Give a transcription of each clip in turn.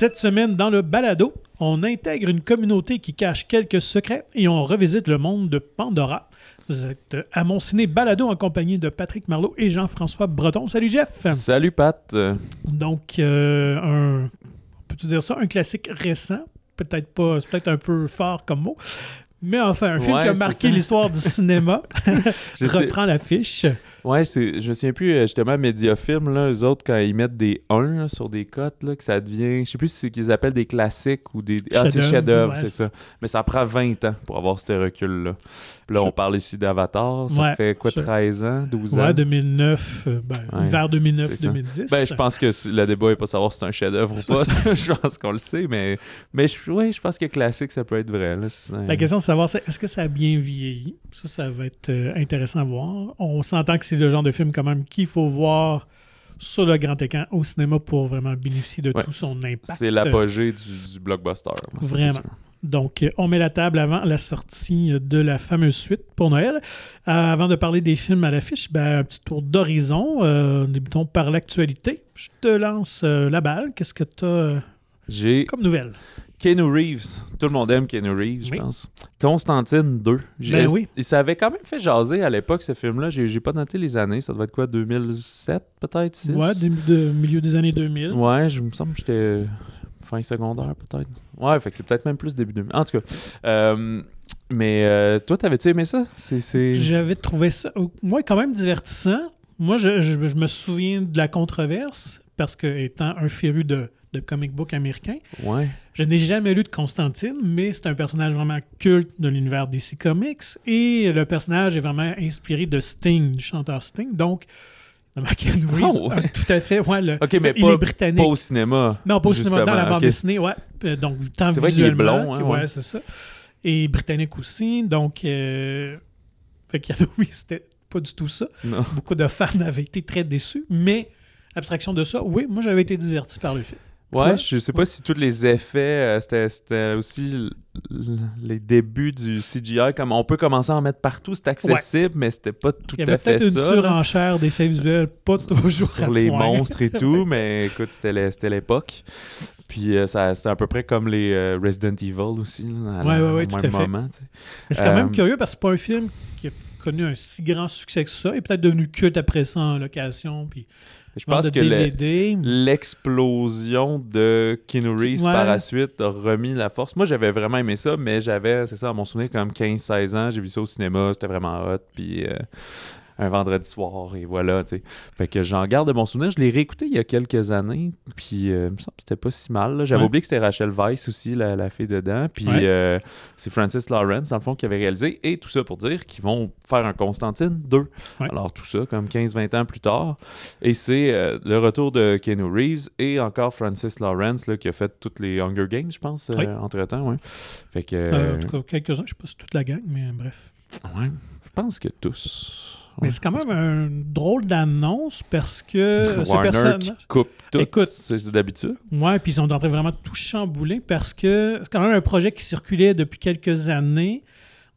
Cette semaine, dans le balado, on intègre une communauté qui cache quelques secrets et on revisite le monde de Pandora. Vous êtes à mon ciné balado en compagnie de Patrick Marlot et Jean-François Breton. Salut Jeff! Salut Pat! Donc, euh, un, dire ça, un classique récent? Peut-être pas, c'est peut-être un peu fort comme mot. Mais enfin, un film Ouais, qui a marqué l'histoire du cinéma reprend l'affiche. Ouais, c'est, je me souviens plus, euh, justement, Mediafilm, là, eux autres, quand ils mettent des 1 là, sur des cotes, là, que ça devient, je sais plus si c'est qu'ils appellent des classiques ou des... Ah, c'est Chef-d'œuvre, ouais. c'est ça. Mais ça prend 20 ans pour avoir ce recul-là. Puis là, Je- on parle ici d'Avatar, ça Ouais, fait quoi, je- 13 ans, 12 ans? Ouais, 2009, euh, ben, Ouais, vers c'est 2009-2010. Ben, je pense que le débat est pas de savoir si c'est un chef-d'œuvre ou pas. je pense qu'on le sait, mais, mais je, ouais, je pense que classique, ça peut être vrai. Là. La question de savoir, c'est est-ce que ça a bien vieilli? Ça, ça va être euh, intéressant à voir. On s'entend que c'est le genre de film quand même qu'il faut voir sur le grand écran au cinéma pour vraiment bénéficier de Ouais, tout son impact. C'est l'apogée du, du blockbuster. Vraiment. Donc, on met la table avant la sortie de la fameuse suite pour Noël. Euh, avant de parler des films à l'affiche, ben, un petit tour d'horizon. Euh, débutons par l'actualité. Je te lance euh, la balle. Qu'est-ce que tu as comme nouvelle? Keanu Reeves. Tout le monde aime Keanu Reeves, je pense. Constantine 2. J'ai- Ben oui. Et ça avait quand même fait jaser à l'époque, ce film-là. J'ai j'ai pas noté les années. Ça doit être quoi, 2007 peut-être 6? Ouais, de, milieu des années 2000. Ouais, je me semble que j'étais fin secondaire peut-être. Ouais, fait que c'est peut-être même plus début 2000. En tout cas. euh, mais euh, toi, t'avais-tu aimé ça? C'est... c'est- J'avais trouvé ça, moi, quand même divertissant. Moi, je, je- je me souviens de la controverse parce que, étant un féru de, de comic book américain, Ouais. je n'ai jamais lu de Constantine, mais c'est un personnage vraiment culte de l'univers DC Comics et le personnage est vraiment inspiré de Sting, du chanteur Sting. Donc, Oh, ouais. tout à fait, ouais, le- Ok, mais il pas, est britannique. pas au cinéma. Non, pas au cinéma, dans la bande dessinée, ouais. Euh, Donc, tant C'est vrai qu'il est visuellement blond, hein, ouais. ouais, c'est ça. Et britannique aussi. Donc, euh, fait oui, c'était pas du tout ça. Non. Beaucoup de fans avaient été très déçus, mais abstraction de ça, oui, moi j'avais été diverti par le film. Ouais, je sais pas si tous les effets, euh, c'était, aussi les débuts du CGI. Comme on peut commencer à en mettre partout, c'est accessible, mais c'était pas tout Il y avait à fait peut-être une ça. surenchère d'effets visuels, pas toujours à sur les point. monstres et tout, mais écoute, c'était, l'époque. Puis euh, ça, c'était à peu près comme les euh, Resident Evil aussi, là, à Ouais, tout à fait. moment. tu sais. Mais c'est quand même Euh, curieux parce que c'est pas un film qui a connu un si grand succès que ça et peut-être devenu culte après ça en location. Puis Je pense de que le- l'explosion de Keanu Reeves Ouais. par la suite a remis la force. Moi, j'avais vraiment aimé ça, mais j'avais, c'est ça, à mon souvenir, comme 15-16 ans, j'ai vu ça au cinéma, c'était vraiment hot, puis euh, un vendredi soir, et voilà, tu sais. Fait que j'en garde de mon souvenir. Je l'ai réécouté il y a quelques années, puis euh, il me semble que c'était pas si mal. J'avais Ouais. oublié que c'était Rachel Weisz aussi, la, la fille dedans, puis Ouais. euh, c'est Francis Lawrence, dans le fond, qui avait réalisé, et tout ça pour dire qu'ils vont faire un Constantine 2. Ouais. Alors, tout ça, comme 15-20 ans plus tard. Et c'est euh, le retour de Keanu Reeves et encore Francis Lawrence là, qui a fait toutes les Hunger Games, je pense, entre-temps. Ouais. Fait que, en tout cas, quelques-uns, je sais pas si toute la gang, mais bref. ouais, je pense que tous. Mais c'est quand même un drôle d'annonce parce que ce Warner personnage. qui coupe tout. Écoute. c'est d'habitude. Ouais, puis ils sont en train vraiment tout chambouler parce que c'est quand même un projet qui circulait depuis quelques années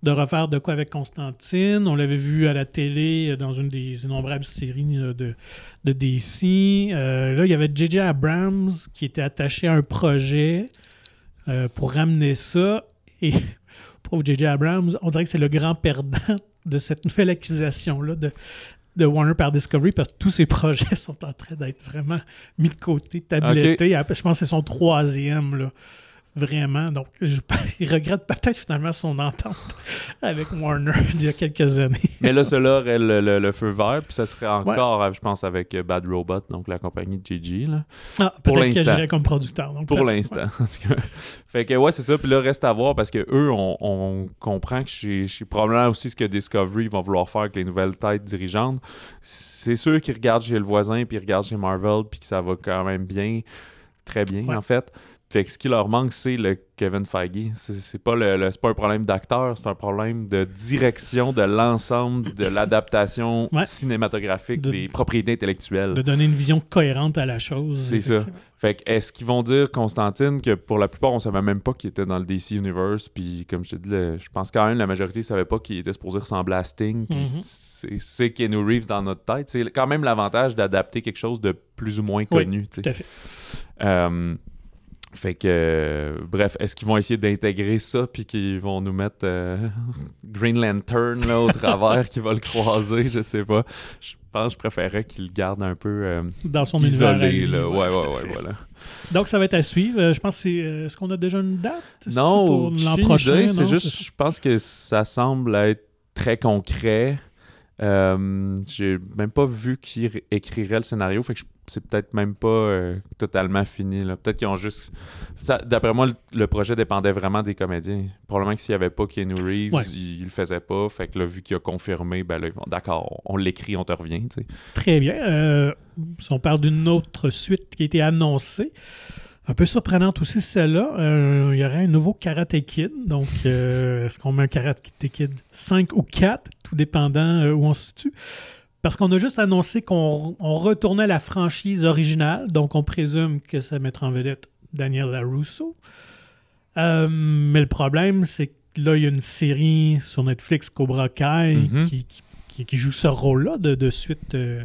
de refaire de quoi avec Constantine. On l'avait vu à la télé euh, dans une des innombrables séries euh, de, de DC. Euh, là, il y avait J.J. Abrams qui était attaché à un projet euh, pour ramener ça. Et pauvre J.J. Abrams, on dirait que c'est le grand perdant de cette nouvelle accusation-là de, de Warner par Discovery parce que tous ses projets sont en train d'être vraiment mis de côté, tablettés. Je pense que c'est son troisième, là. Vraiment. Donc, je, il regrette peut-être finalement son entente avec Warner il y a quelques années. Mais là, cela aurait le, le- le feu vert, puis ça serait encore, je pense, avec Bad Robot, donc la compagnie de Gigi. Là. Ah, Pour l'instant. comme producteur. Donc, Pour l'instant, en tout cas. Fait que ouais, c'est ça. Puis là, reste à voir parce que eux, on, on comprend que c'est c'est probablement aussi ce que Discovery vont vouloir faire avec les nouvelles têtes dirigeantes. C'est sûr qu'ils regardent chez le voisin, puis ils regardent chez Marvel, puis que ça va quand même bien, très bien Ouais. en fait. Fait que ce qui leur manque, c'est le Kevin Feige. C'est pas, le, le- pas un problème d'acteur, c'est un problème de direction de l'ensemble de l'adaptation Ouais. cinématographique De- des propriétés intellectuelles. De donner une vision cohérente à la chose. C'est ça. Fait que est-ce qu'ils vont dire Constantine que pour la plupart on savait même pas qu'il était dans le DC Universe puis comme je te dis le- je pense quand même la majorité savait pas qu'il était supposé ressembler à Sting puis Mhm. c'est c'est Keanu Reeves dans notre tête c'est quand même l'avantage d'adapter quelque chose de plus ou moins connu. Tout à fait. Euh, Fait que, euh, bref, est-ce qu'ils vont essayer d'intégrer ça puis qu'ils vont nous mettre euh, Green Lantern là, au travers qui va le croiser, je sais pas. Je pense que je préférais qu'il le garde un peu euh, Dans son isolé. Là. Ouais, ouais, ouais, voilà. Donc, ça va être à suivre. Euh, je pense que c'est. euh, Est-ce qu'on a déjà une date Non, pour l'an prochain. c'est non? juste, je pense que ça semble être très concret. Euh, J'ai même pas vu qui écrirait le scénario, fait que c'est peut-être même pas euh, totalement fini. Peut-être qu'ils ont juste. D'après moi, le, le projet dépendait vraiment des comédiens. Probablement que s'il n'y avait pas Keanu Reeves, Ouais. il, il le faisait pas. Fait que là, vu qu'il a confirmé, ben là, ils vont d'accord, on, l'écrit, on te revient. Très bien. Euh, si on parle d'une autre suite qui a été annoncée, un peu surprenante aussi celle-là, euh, il y aurait un nouveau Karate Kid. Donc, euh, est-ce qu'on met un Karate Kid 5 ou 4, tout dépendant euh, où on se situe? Parce qu'on a juste annoncé qu'on on retournait à la franchise originale, donc on présume que ça mettra en vedette Daniel LaRusso. Euh, mais le problème, c'est que là, il y a une série sur Netflix, Cobra Kai, Mhm. qui, qui- qui- qui joue ce rôle-là de, de suite, euh,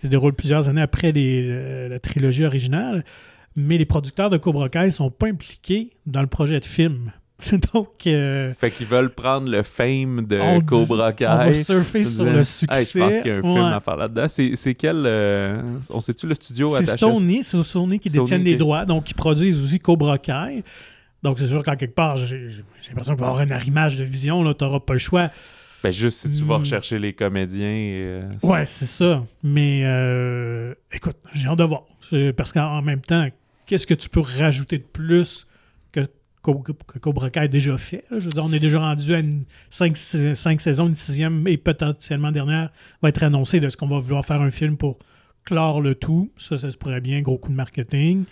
qui se déroule plusieurs années après les- la trilogie originale. Mais les producteurs de Cobra Kai ne sont pas impliqués dans le projet de film. Donc, euh, Fait qu'ils veulent prendre le fame de Cobra Kai. on va surfer sur le Hey, succès. je pense qu'il y a un film Ouais. à faire là-dedans. C'est c'est quel. euh, on sait-tu le studio C'est attaché ça? Sony, c'est Sony qui Sony, détiennent les droits, donc ils produisent aussi Cobra Kai. Donc c'est sûr qu'en quelque part, j'ai l'impression qu'il va y avoir un arrimage de vision, tu n'auras pas le choix. Ben, juste si tu vas Hmm. rechercher les comédiens. euh, Ouais, c'est ça. Mais euh, écoute, j'ai hâte de voir. C'est- Parce qu'en en même temps, qu'est-ce que tu peux rajouter de plus que, que Cobra Kai a déjà fait? là? Je veux dire, on est déjà rendu à une 5, saisons, une sixième et potentiellement dernière va être annoncée de ce qu'on va vouloir faire un film pour clore le tout. Ça, ça se pourrait bien, gros coup de marketing.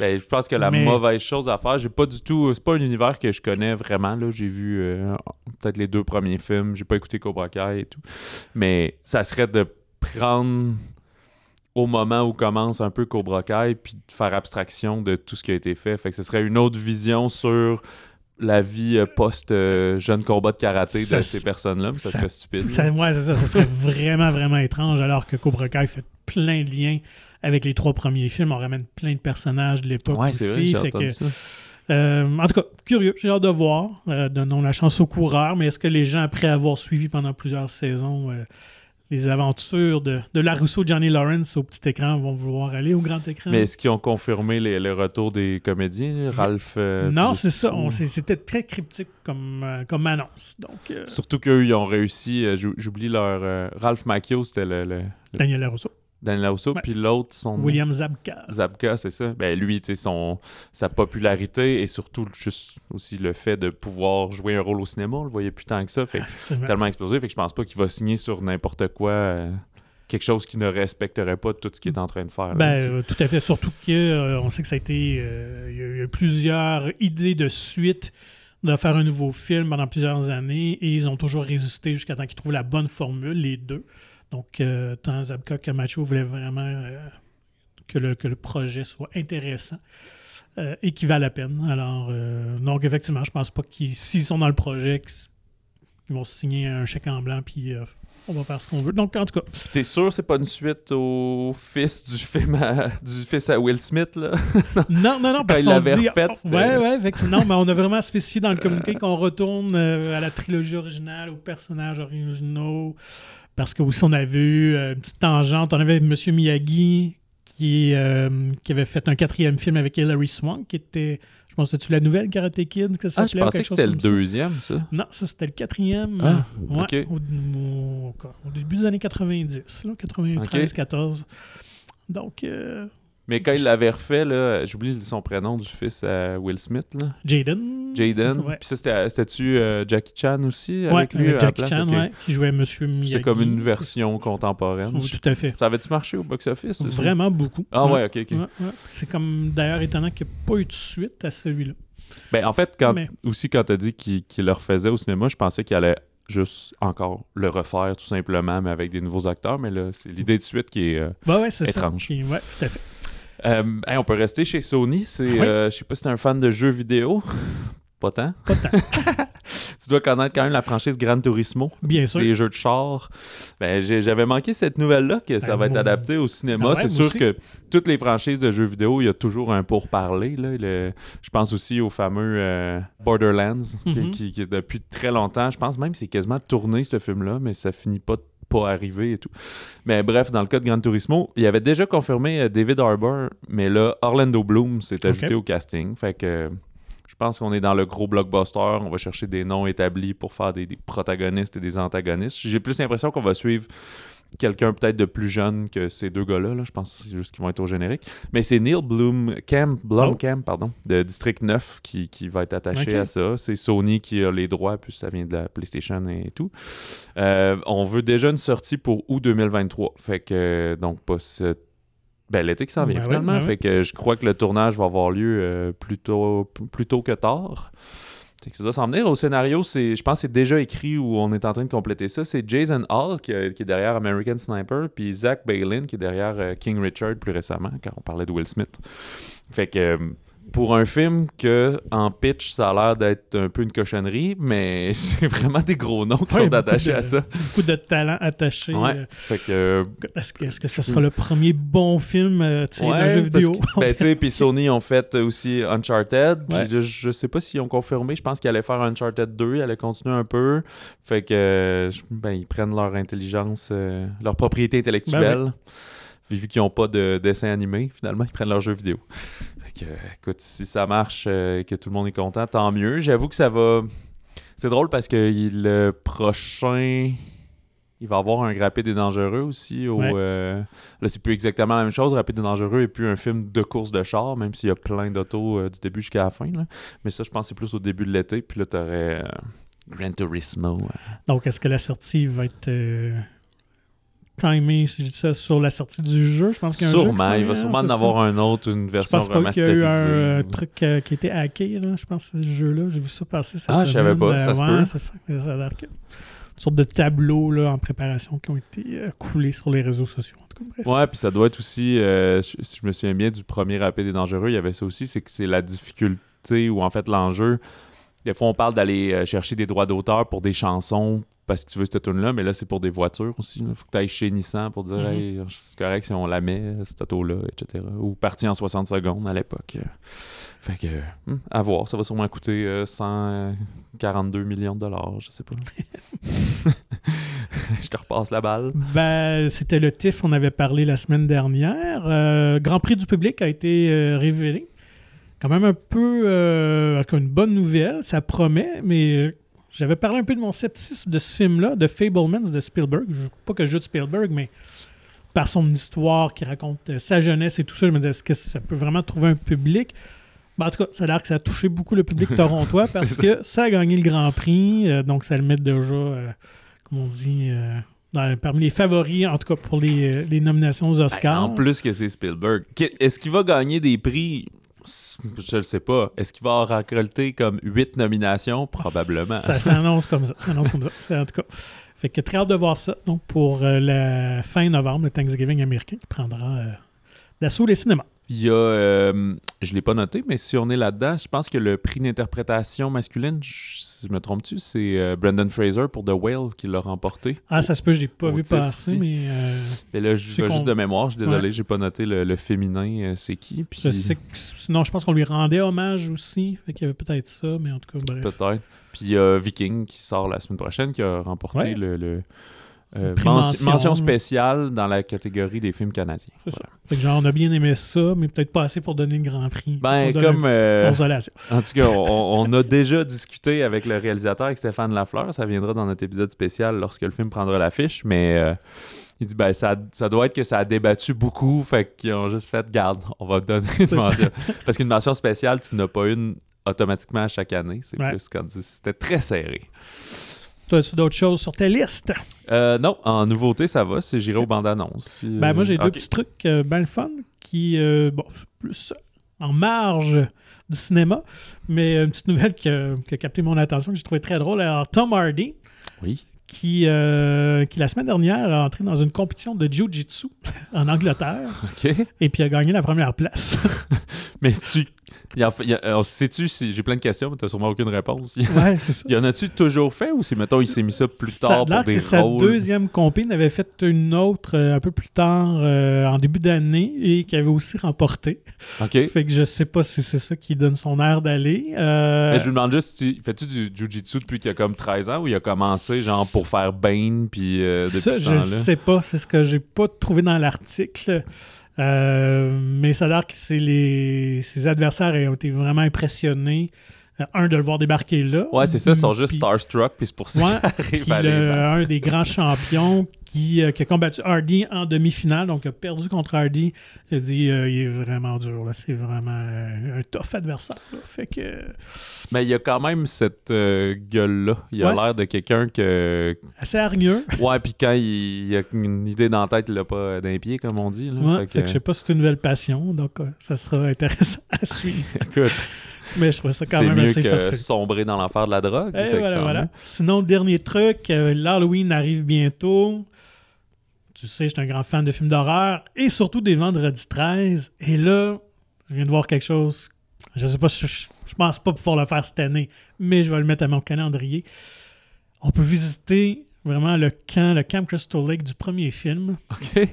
Ben, je pense que la Mais- mauvaise chose à faire, j'ai pas du tout. C'est pas un univers que je connais vraiment. Là, j'ai vu euh, peut-être les deux premiers films. J'ai pas écouté Cobra Kai et tout. Mais ça serait de prendre au moment où commence un peu Cobra Kai puis de faire abstraction de tout ce qui a été fait. Fait que ce serait une autre vision sur la vie euh, post euh, jeune combat de karaté Ça de ces personnes-là. Ça, ça- serait stupide. Ça, ouais, c'est ça. Ça serait vraiment, vraiment étrange alors que Cobra Kai fait plein de liens avec les trois premiers films. On ramène plein de personnages de l'époque Ouais, aussi. c'est vrai, j'ai fait entendu que- ça. Euh, en tout cas, curieux, j'ai hâte de voir. Euh, donnons la chance aux coureurs, mais est-ce que les gens, après avoir suivi pendant plusieurs saisons euh, les aventures de, de Larousseau Johnny Lawrence au petit écran, vont vouloir aller au grand écran? Mais est-ce qu'ils ont confirmé les- le retour des comédiens, Ralph euh, non, c'est ça. C'était très cryptique comme, euh, comme annonce. Donc, euh, Surtout qu'eux, ils ont réussi. j'ou- J'oublie leur. Ralph Macchio, c'était le, le- Daniel Larousseau. Daniel Larusso, Ouais. puis l'autre, son. William Zabka. Zabka, c'est ça. Ben lui, tu sais, son sa popularité et surtout juste aussi le fait de pouvoir jouer un rôle au cinéma, on le voyait plus tant que ça. Fait Effectivement. tellement explosé, fait que je pense pas qu'il va signer sur n'importe quoi. euh, quelque chose qui ne respecterait pas tout ce qu'il est en train de faire. là, Ben, euh, tout à fait. Surtout qu'on sait que ça a été. euh, Il y a eu plusieurs idées de suite de faire un nouveau film pendant plusieurs années et ils ont toujours résisté jusqu'à temps qu'ils trouvent la bonne formule, les deux. Donc, euh, tant Zabka que Macho voulaient vraiment euh, que, le, que le projet soit intéressant euh, et qu'il vale la peine. Alors, donc, effectivement, je pense pas qu'ils, s'ils sont dans le projet, qu'ils vont signer un chèque en blanc puis on va faire ce qu'on veut. Donc, en tout cas, T'es sûr que c'est pas une suite au fils du film à, du fils à Will Smith là? Non, non, non, parce qu'on l'avait dit... refait, oh, ouais, ouais, effectivement, mais on a vraiment spécifié dans le communiqué qu'on retourne euh, à la trilogie originale, aux personnages originaux, parce que aussi on a vu euh, une petite tangente, on avait M. Miyagi qui, euh, qui avait fait un quatrième film avec Hilary Swank, qui était, je pense que c'était la nouvelle Karate Kid que ça Ah, je pensais que c'était le ça? deuxième, ça. Non, ça c'était le quatrième. Ah, ouais, ok. au, au- au début des années 90, là, 93, 14. Donc, euh, Mais quand il l'avait refait, là, j'oublie son prénom du fils à Will Smith, là. Jaden. Jaden. Ouais. Puis ça, c'était- c'était-tu euh, Jackie Chan aussi Ouais, avec lui à la Jackie place? Chan, ouais, qui jouait Monsieur Miyagi. C'est comme une version contemporaine. Oui, tout à fait. Ça avait-tu marché au box-office? Vraiment beaucoup. Ah ouais, ok, ok. C'est comme d'ailleurs étonnant qu'il n'y ait pas eu de suite à celui-là. Ben, en fait, quand, Mais- aussi, quand t'as dit qu'il le refaisait au cinéma, je pensais qu'il allait juste encore le refaire tout simplement, mais avec des nouveaux acteurs. Mais là, c'est l'idée de suite qui est... euh, ouais, c'est Étrange. ça. Ouais, tout à fait. Euh, hey, on peut rester chez Sony. C'est, Ah oui. euh, je sais pas si t'es un fan de jeux vidéo. Pas tant. Pas tant. tu dois connaître quand même la franchise Gran Turismo, Bien sûr. les jeux de char. Ben, j'avais manqué cette nouvelle-là que ça Ben, va être adapté au cinéma. Ah ouais, c'est sûr aussi. que toutes les franchises de jeux vidéo, il y a toujours un pourparler. Là. Le- je pense aussi au fameux euh, Borderlands, qui- Mhm. qui, qui, depuis très longtemps, je pense même que c'est quasiment tourné ce film-là, mais ça finit pas de pas arriver et tout. Mais bref, dans le cas de Gran Turismo, il avait déjà confirmé euh, David Harbour, mais là, Orlando Bloom s'est ajouté au casting. Fait que je pense qu'on est dans le gros blockbuster. On va chercher des noms établis pour faire des, des protagonistes et des antagonistes. J'ai plus l'impression qu'on va suivre quelqu'un peut-être de plus jeune que ces deux gars-là. là. Je pense juste qu'ils vont être au générique. Mais c'est Neil Blomkamp, Blomkamp pardon, de District 9 qui, qui va être attaché à ça. C'est Sony qui a les droits, puis ça vient de la PlayStation et tout. Euh, on veut déjà une sortie pour août 2023. Fait que, donc, pas ce... Ben, l'été qui s'en vient Ben oui, finalement. ben oui. Fait que je crois que le tournage va avoir lieu euh, plus, tôt, plus tôt que tard. Que ça doit s'en venir. Au scénario, c'est, je pense que c'est déjà écrit ou on est en train de compléter ça. C'est Jason Hall qui, qui est derrière American Sniper, puis Zach Balin qui est derrière euh, King Richard plus récemment, quand on parlait de Will Smith. Fait que euh, pour un film que en pitch, ça a l'air d'être un peu une cochonnerie, mais c'est vraiment des gros noms qui Ouais, sont attachés de- à ça. Beaucoup de talent attaché. Ouais. euh, Fait que euh, Est-ce que, est-ce que ça sera le premier bon film euh, tiré d'un Ouais, jeu vidéo? ben, tu sais, puis Sony ont fait aussi Uncharted. Ouais. je, je sais pas s'ils ont confirmé. Je pense qu'ils allaient faire Uncharted 2. Ils allaient continuer un peu. Fait que, ben, ils prennent leur intelligence, euh, leur propriété intellectuelle. Vu qu'ils n'ont pas de dessin animé, finalement, ils prennent leur jeu vidéo. Que, euh, écoute, si ça marche et que tout le monde est content, tant mieux. J'avoue que ça va. C'est drôle parce que il- le prochain. Il va avoir un Rapide et Dangereux aussi. Au, Ouais. euh, Là, c'est plus exactement la même chose. Rapide et Dangereux et plus un film de course de char, même s'il y a plein d'autos euh, du début jusqu'à la fin. là. Mais ça, je pense que c'est plus au début de l'été. Puis là, tu aurais Gran Turismo. euh. Donc, est-ce que la sortie va être timée, si je dis ça, sur la sortie du jeu? Je pense qu'il y a un Sûrement. Il va sûrement en ça? avoir un autre, une Je version pense pas qu'il y a eu un remasterisée. euh, truc euh, qui était hacké, là, je pense, ce jeu-là. J'ai vu ça passer cette Ah, je savais pas, ça se peut. c'est ça. Ça Une sorte de tableau là, en préparation qui ont été euh, coulés sur les réseaux sociaux. En tout cas, bref. Ouais, puis ça doit être aussi, euh, si si je me souviens bien du premier Rapide et Dangereux, il y avait ça aussi, c'est que c'est la difficulté ou en fait l'enjeu. Des fois, on parle d'aller euh, chercher des droits d'auteur pour des chansons parce que tu veux cette tune là mais là, c'est pour des voitures aussi. Il faut que tu ailles chez Nissan pour dire Mhm. Hey, c'est correct si on la met, cette auto-là, etc. Ou partie en 60 secondes à l'époque. Fait que, hmm, à voir, ça va sûrement coûter euh, 142 millions de dollars, je sais pas. je te repasse la balle. Ben, c'était le TIFF, on avait parlé la semaine dernière. Euh, Grand Prix du public a été euh, révélé. Quand même un peu, euh, une bonne nouvelle, ça promet, mais j'avais parlé un peu de mon scepticisme de ce film-là, de Fablemans de Spielberg. Je- Pas que je de Spielberg, mais par son histoire qui raconte euh, sa jeunesse et tout ça, je me disais, est-ce que ça peut vraiment trouver un public? Ben, en tout cas, ça a l'air que ça a touché beaucoup le public torontois parce que ça a gagné le Grand Prix, euh, donc ça le met déjà, comme on dit, dans- parmi les favoris, en tout cas pour les, les nominations aux Ben, Oscars. en plus que c'est Spielberg. Est-ce qu'il va gagner des prix? Je le sais pas. Est-ce qu'il va en récolter comme 8 nominations? Probablement. Ça s'annonce comme ça. Ça comme ça. En tout cas. Fait que très hâte de voir ça. Donc pour euh, la fin novembre, le Thanksgiving américain qui prendra euh, d'assaut les cinémas. Il y a, euh, je l'ai pas noté, mais si on est là-dedans, je pense que le prix d'interprétation masculine, je, si je me trompe-tu, c'est euh, Brendan Fraser pour The Whale qui l'a remporté. Ah, ça se peut, je l'ai pas vu passer, mais euh, Et là, je qu'on- juste de mémoire, je suis désolé, Ouais. j'ai pas noté le, le féminin, euh, c'est qui. Puis je sais que sinon, je pense qu'on lui rendait hommage aussi. Fait qu'il y avait peut-être ça, mais en tout cas, bref. Peut-être. Puis il y a Viking qui sort la semaine prochaine, qui a remporté Ouais. le, le, euh, mention, spéciale dans la catégorie des films canadiens. C'est Voilà. Fait que genre, on a bien aimé ça, mais peut-être pas assez pour donner le Grand Prix. Ben, comme, euh, consolation. En tout cas, on, on a déjà discuté avec le réalisateur, avec Stéphane Lafleur. Ça viendra dans notre épisode spécial lorsque le film prendra l'affiche. Mais euh, il dit ben ça, ça doit être que ça a débattu beaucoup. Fait qu'ils ont juste fait garde, on va te donner une ça. mention. Parce qu'une mention spéciale, tu n'as pas une automatiquement à chaque année. C'est Ouais. plus quand c'était très serré. Toi, as-tu d'autres choses sur ta liste? Euh, non, en nouveauté, ça va. C'est j'irai aux bandes annonces. Ben, moi, j'ai deux Ok. petits trucs euh, ben le fun qui, euh, bon, c'est plus en marge du cinéma, mais une petite nouvelle qui a, qui a capté mon attention, que j'ai trouvé très drôle. Alors, Tom Hardy, Oui. qui, euh, qui la semaine dernière a entré dans une compétition de Jiu-Jitsu en Angleterre OK. et puis a gagné la première place. Mais c'est-tu Il en fait- il y a- sais-tu si j'ai plein de questions, mais t'as sûrement aucune réponse. Ouais, c'est ça. Il y en a-tu toujours fait ou c'est mettons il s'est mis ça plus Ça tard pour des c'est sa deuxième compé. Il avait fait une autre euh, un peu plus tard, euh, en début d'année, et qui avait aussi remporté. Ok. Fait que je sais pas si c'est ça qui donne son air d'aller. Euh, Mais je me demande juste, si- fais-tu du jujitsu depuis qu'il a comme 13 ans ou il a commencé genre pour faire Bane puis depuis ça, ce je temps-là? sais pas. C'est ce que j'ai pas trouvé dans l'article. Euh, mais ça a l'air que les... ses adversaires ont été vraiment impressionnés. Un, de le voir débarquer là. Ouais, c'est ça, ils sont juste starstruck puis c'est pour ça Ouais, qu'ils arrivent le- un des grands champions qui, euh, qui a combattu Hardy en demi-finale, donc a perdu contre Hardy. Il a dit euh, il est vraiment dur, là. c'est vraiment euh, un tough adversaire. là. Fait que Mais il y a quand même cette gueule-là. Il a l'air de quelqu'un que. assez hargneux. Ouais, puis quand il, il a une idée dans la tête, il l'a pas d'un pied, comme on dit. Là. Ouais, Fait fait que je sais pas si c'est une nouvelle passion, donc ça sera intéressant à suivre. écoute, Mais je trouve ça quand même mieux assez que sombrer dans l'enfer de la drogue. Et que voilà, voilà. Sinon, dernier truc, euh, l'Halloween arrive bientôt. Tu sais, je suis un grand fan de films d'horreur et surtout des vendredis 13. Et là, je viens de voir quelque chose. Je sais pas, je, je, je pense pas pouvoir le faire cette année, mais je vais le mettre à mon calendrier. On peut visiter vraiment le camp, le camp Crystal Lake du premier film, OK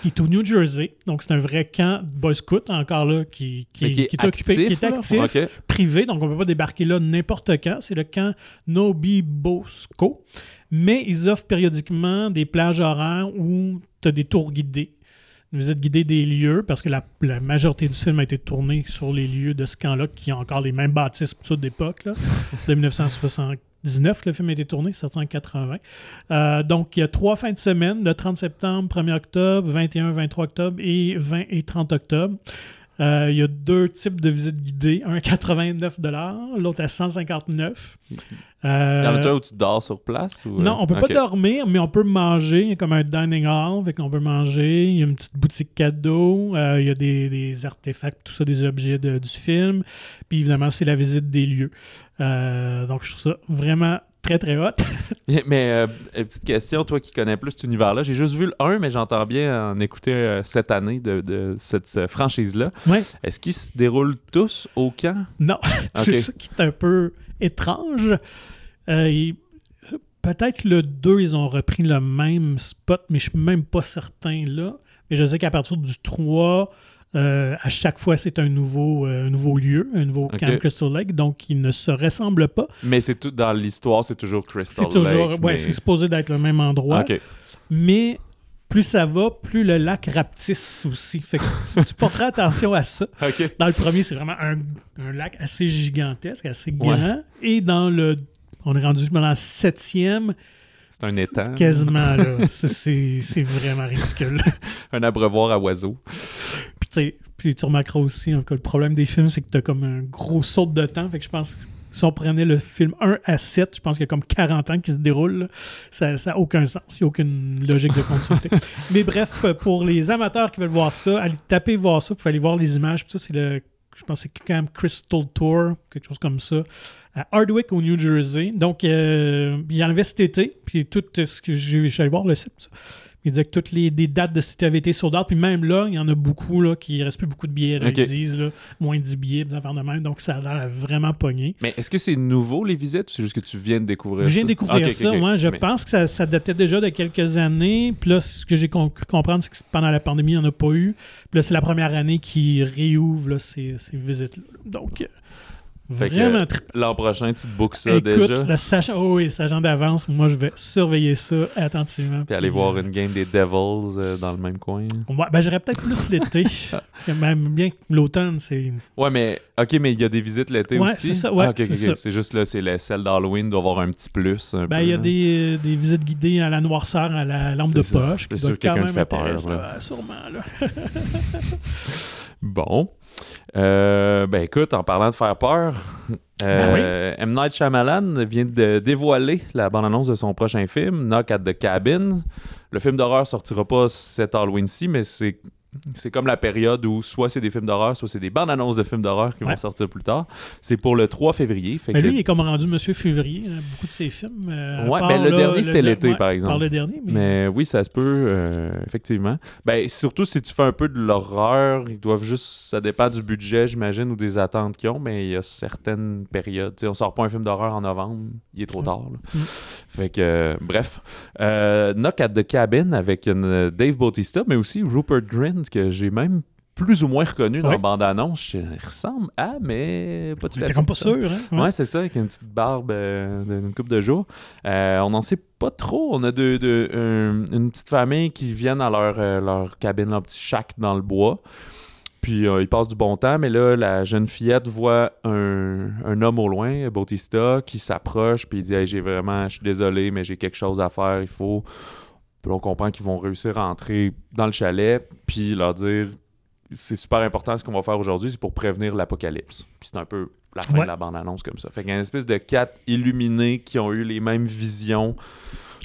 qui est au New Jersey. Donc, c'est un vrai camp Boy Scout, encore là, qui, qui, est, occupé, qui est actif, privé. Donc, on ne peut pas débarquer là n'importe quand. C'est le camp Nobi Bosco. Mais ils offrent périodiquement des plages horaires où tu as des tours guidés. Une visite guidée des lieux, parce que la, majorité du film a été tournée sur les lieux de ce camp-là, qui ont encore les mêmes bâtisses d'époque, de 1960. 19, le film a été tourné, sorti en 80. Euh, donc, il y a trois fins de semaine, le 30 septembre, 1er octobre, 21, 23 octobre et 20 et 30 octobre. Euh, il y a deux types de visites guidées, un à 89 l'autre à 159 Euh, Y en a-tu un où tu dors sur place? Ou... non, on peut OK. pas dormir, mais on peut manger. Il y a comme un dining hall, fait qu'on peut manger. Il y a une petite boutique cadeau. euh, il y a des, des artefacts, tout ça, des objets de- du film. Puis évidemment, c'est la visite des lieux. Euh, donc, je trouve ça vraiment très, très hot. Mais euh, une petite question, toi qui connais plus cet univers-là, j'ai juste vu le 1, mais j'entends bien en écouter euh, cette année de, de cette euh, franchise-là. Ouais. Est-ce qu'ils se déroulent tous au camp? Non, c'est ça qui est un peu étrange. Peut-être le 2, ils ont repris le même spot, mais je suis même pas certain là. Mais je sais qu'à partir du 3, euh, à chaque fois, c'est un nouveau, euh, nouveau lieu, un nouveau. Camp Crystal Lake, donc ils ne se ressemblent pas. Mais c'est tout dans l'histoire, c'est toujours Crystal C'est toujours, Lake. ouais, mais- c'est supposé d'être le même endroit, mais plus ça va, plus le lac rapetisse aussi. Fait que tu, tu porteras attention à ça. Dans le premier, c'est vraiment un, un lac assez gigantesque, assez grand. Et dans le. On est rendu dans le septième, C'est un étang. c'est quasiment là. C'est- vraiment ridicule. Un abreuvoir à oiseaux. puis, puis tu remarqueras aussi, en tout cas, le problème des films, c'est que tu as comme un gros saut de temps. Fait que je pense que si on prenait le film 1 à 7, je pense qu'il y a comme 40 ans qui se déroule. là. Ça n'a aucun sens. Il n'y a aucune logique de continuité. Mais bref, pour les amateurs qui veulent voir ça, allez taper voir ça. Vous pouvez aller voir les images. Puis ça, c'est le. Je pense que c'est quand même Crystal Tour, quelque chose comme ça, à Hardwick, au New Jersey. Donc, euh, il y en avait cet été. Puis tout ce que j'ai. Je suis allé voir le site. ça. Il disait que toutes les des dates de cet été avaient été sold out. Puis même là, il y en a beaucoup là, qui ne reste plus beaucoup de billets. là. Ils disent là, moins de 10 billets, des affaires de même. Donc, ça a l'air vraiment pogné. Mais est-ce que c'est nouveau, les visites, ou c'est juste que tu viens de découvrir Je viens ça? de découvrir ça. Moi, je Mais- pense que ça, ça datait déjà de quelques années. Puis là, ce que j'ai cru comprendre, c'est que pendant la pandémie, il n'y en a pas eu. Puis là, c'est la première année qui réouvre là, ces, ces visites-là. Donc, euh, vraiment très L'an prochain, tu te bookes ça Écoute, déjà? le sachant, oh oui, sachant d'avance, moi, je vais surveiller ça attentivement. Puis aller voir une game des Devils euh, dans le même coin? Ouais, ben, j'irais peut-être plus l'été. Même bien que l'automne, c'est. Ouais, mais ok, mais il y a des visites l'été Ouais, aussi? c'est ça, ouais, Ah, c'est juste là, c'est celle d'Halloween doit avoir un petit plus. un Ben, il y a des, des visites guidées à la noirceur, à la lampe de ça. poche. C'est sûr que quelqu'un te fait peur, là. Sûrement, là. Bon. Euh, ben écoute, en parlant de faire peur, euh, M. Night Shyamalan vient de dévoiler la bande-annonce de son prochain film, Knock at the Cabin. Le film d'horreur sortira pas cet Halloween-ci, mais c'est c'est comme la période où soit c'est des films d'horreur, soit c'est des bandes annonces de films d'horreur qui Ouais. vont sortir plus tard. C'est pour le 3 février. Fait Mais que- lui, il est comme rendu Monsieur Février, hein, beaucoup de ses films. euh, Ouais, ben, le là, dernier, c'était l'été, ouais, par exemple. Par le dernier, mais, Mais oui, ça se peut, euh, effectivement. Ben, surtout si tu fais un peu de l'horreur, ils doivent juste. Ça dépend du budget, j'imagine, ou des attentes qu'ils ont, mais il y a certaines périodes. Tu sais, on sort pas un film d'horreur en novembre, il est trop Ouais. tard. Mm. Fait que, euh, bref. Euh, Knock at the Cabin avec Dave Bautista, mais aussi Rupert Grint, que j'ai même plus ou moins reconnu dans la bande-annonce. Il ressemble à, mais pas tout à fait. comme pas ça. sûr. Hein? Ouais, c'est ça, avec une petite barbe euh, d'une couple de jours. Euh, on n'en sait pas trop. On a de, de- un- une petite famille qui viennent à leur, euh, leur cabine, leur petit shack dans le bois. Puis ils passent du bon temps, mais là, la jeune fillette voit un, un homme au loin, Bautista, qui s'approche, puis il dit Hey, j'ai vraiment, je suis désolé, mais j'ai quelque chose à faire, il faut. Puis on comprend qu'ils vont réussir à entrer dans le chalet, puis leur dire c'est super important ce qu'on va faire aujourd'hui, c'est pour prévenir l'apocalypse. Puis c'est un peu la fin Ouais. de la bande-annonce comme ça. Fait qu'il y a une espèce de quatre illuminés qui ont eu les mêmes visions.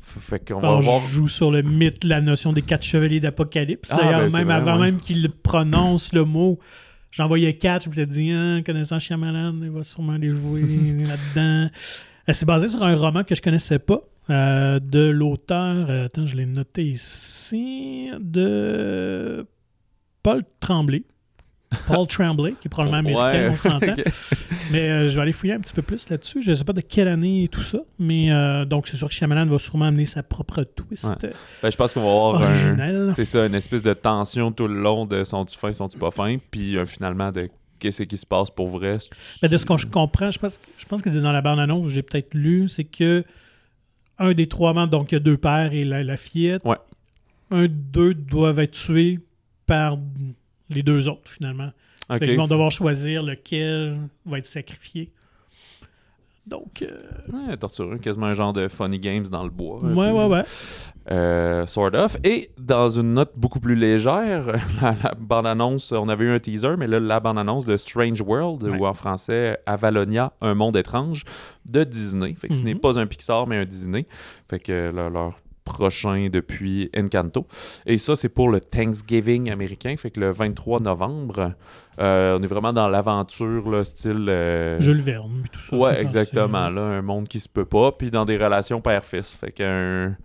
Fait qu'on va On voir. joue sur le mythe, la notion des quatre chevaliers d'Apocalypse. Ah, D'ailleurs, ben, même vrai, avant ouais. même qu'il prononce le mot, j'en voyais quatre, je me suis dit, ah, connaissant Shyamalan, il va sûrement les jouer là-dedans. Euh, C'est basé sur un roman que je connaissais pas, euh, de l'auteur, euh, attends, je l'ai noté ici, de Paul Tremblay. Paul Tremblay, qui est probablement américain, Ouais. on s'entend. Mais euh, je vais aller fouiller un petit peu plus là-dessus. Je ne sais pas de quelle année et tout ça. Mais euh, donc, c'est sûr que Shyamalan va sûrement amener sa propre twist Ouais. Ben, je pense qu'on va avoir un. C'est ça, une espèce de tension tout le long de sont-tu fin, sont-tu pas fin, puis euh, finalement de qu'est-ce qui se passe pour vrai? Mais de ce que je comprends, je pense, je pense que c'est dans la bande-annonce, j'ai peut-être lu, c'est que un des trois membres, donc il y a deux pères et la, la fillette, Ouais. un d'eux doivent être tués par les deux autres, finalement. Qu'ils vont devoir choisir lequel va être sacrifié. Donc, euh, Ouais, tortureux, quasiment un genre de funny games dans le bois. ouais, ouais, ouais. Euh, sort of. Et dans une note beaucoup plus légère, la, la bande-annonce, on avait eu un teaser, mais là, la bande-annonce de Strange World, Ouais. ou en français Avalonia, un monde étrange, de Disney. Fait que ce Mhm. n'est pas un Pixar, mais un Disney. Fait que leur, leur prochain depuis Encanto. Et ça, c'est pour le Thanksgiving américain. Fait que le 23 novembre, euh, on est vraiment dans l'aventure, style... euh, Jules Verne, tout ça. Ouais, exactement. Là, un monde qui se peut pas, puis dans des relations père-fils. Fait qu'un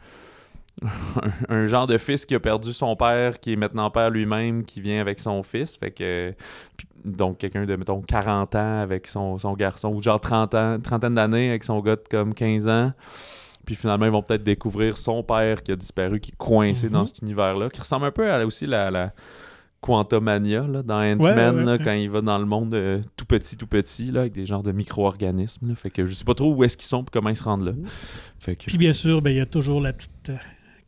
un, genre de fils qui a perdu son père, qui est maintenant père lui-même, qui vient avec son fils. Fait que donc quelqu'un de mettons 40 ans avec son, son garçon, ou genre 30 ans, trentaine d'années avec son gars de comme 15 ans. Puis finalement, ils vont peut-être découvrir son père qui a disparu, qui est coincé Mhm. dans cet univers-là, qui ressemble un peu à aussi la, la Quantumania là, dans Ant-Man, Ouais, ouais, là, ouais. quand il va dans le monde euh, tout petit, tout petit, là, avec des genres de micro-organismes. Fait que je sais pas trop où est-ce qu'ils sont et comment ils se rendent là. Fait que... Puis bien sûr, ben, il y a toujours la petite euh,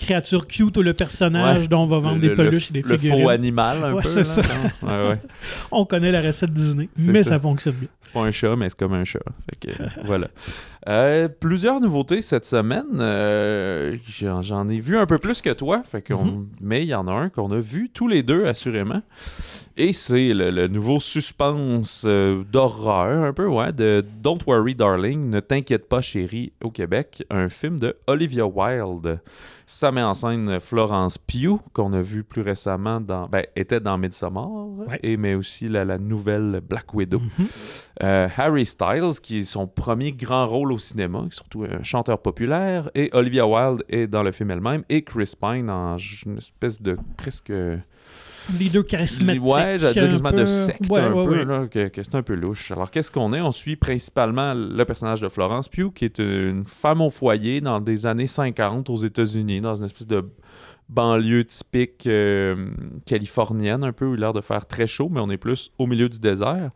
créature cute ou le personnage Ouais. dont on va vendre le, des le- peluches et le, des le figurines. faux animal, un Ouais, peu. c'est ça. Ouais. On connaît la recette Disney, mais ça. ça fonctionne bien. C'est pas un chat, mais c'est comme un chat. Fait que, voilà. Euh, plusieurs nouveautés cette semaine. Euh, j'en, ai vu un peu plus que toi. Fait Mhm. Mais il y en a un qu'on a vu tous les deux, assurément. Et c'est le, le nouveau suspense euh, d'horreur, un peu, ouais, de Don't Worry Darling, Ne t'inquiète pas chérie, au Québec. Un film de Olivia Wilde. Ça met en scène Florence Pugh, qu'on a vu plus récemment dans. Ben, était dans Midsommar, Ouais. et mais aussi la, la nouvelle Black Widow. Mhm. Harry Styles, qui est son premier grand rôle au cinéma, qui est surtout un chanteur populaire, et Olivia Wilde est dans le film elle-même, et Chris Pine en une espèce de presque. Leader charismatique. Ouais, j'allais dire un quasiment de secte Ouais, un ouais, peu, ouais. là, que, que c'est un peu louche. Alors qu'est-ce qu'on est? On suit principalement le personnage de Florence Pugh, qui est une femme au foyer dans des années 50 aux États-Unis, dans une espèce de banlieue typique euh, californienne, un peu, où il a l'air de faire très chaud, mais on est plus au milieu du désert,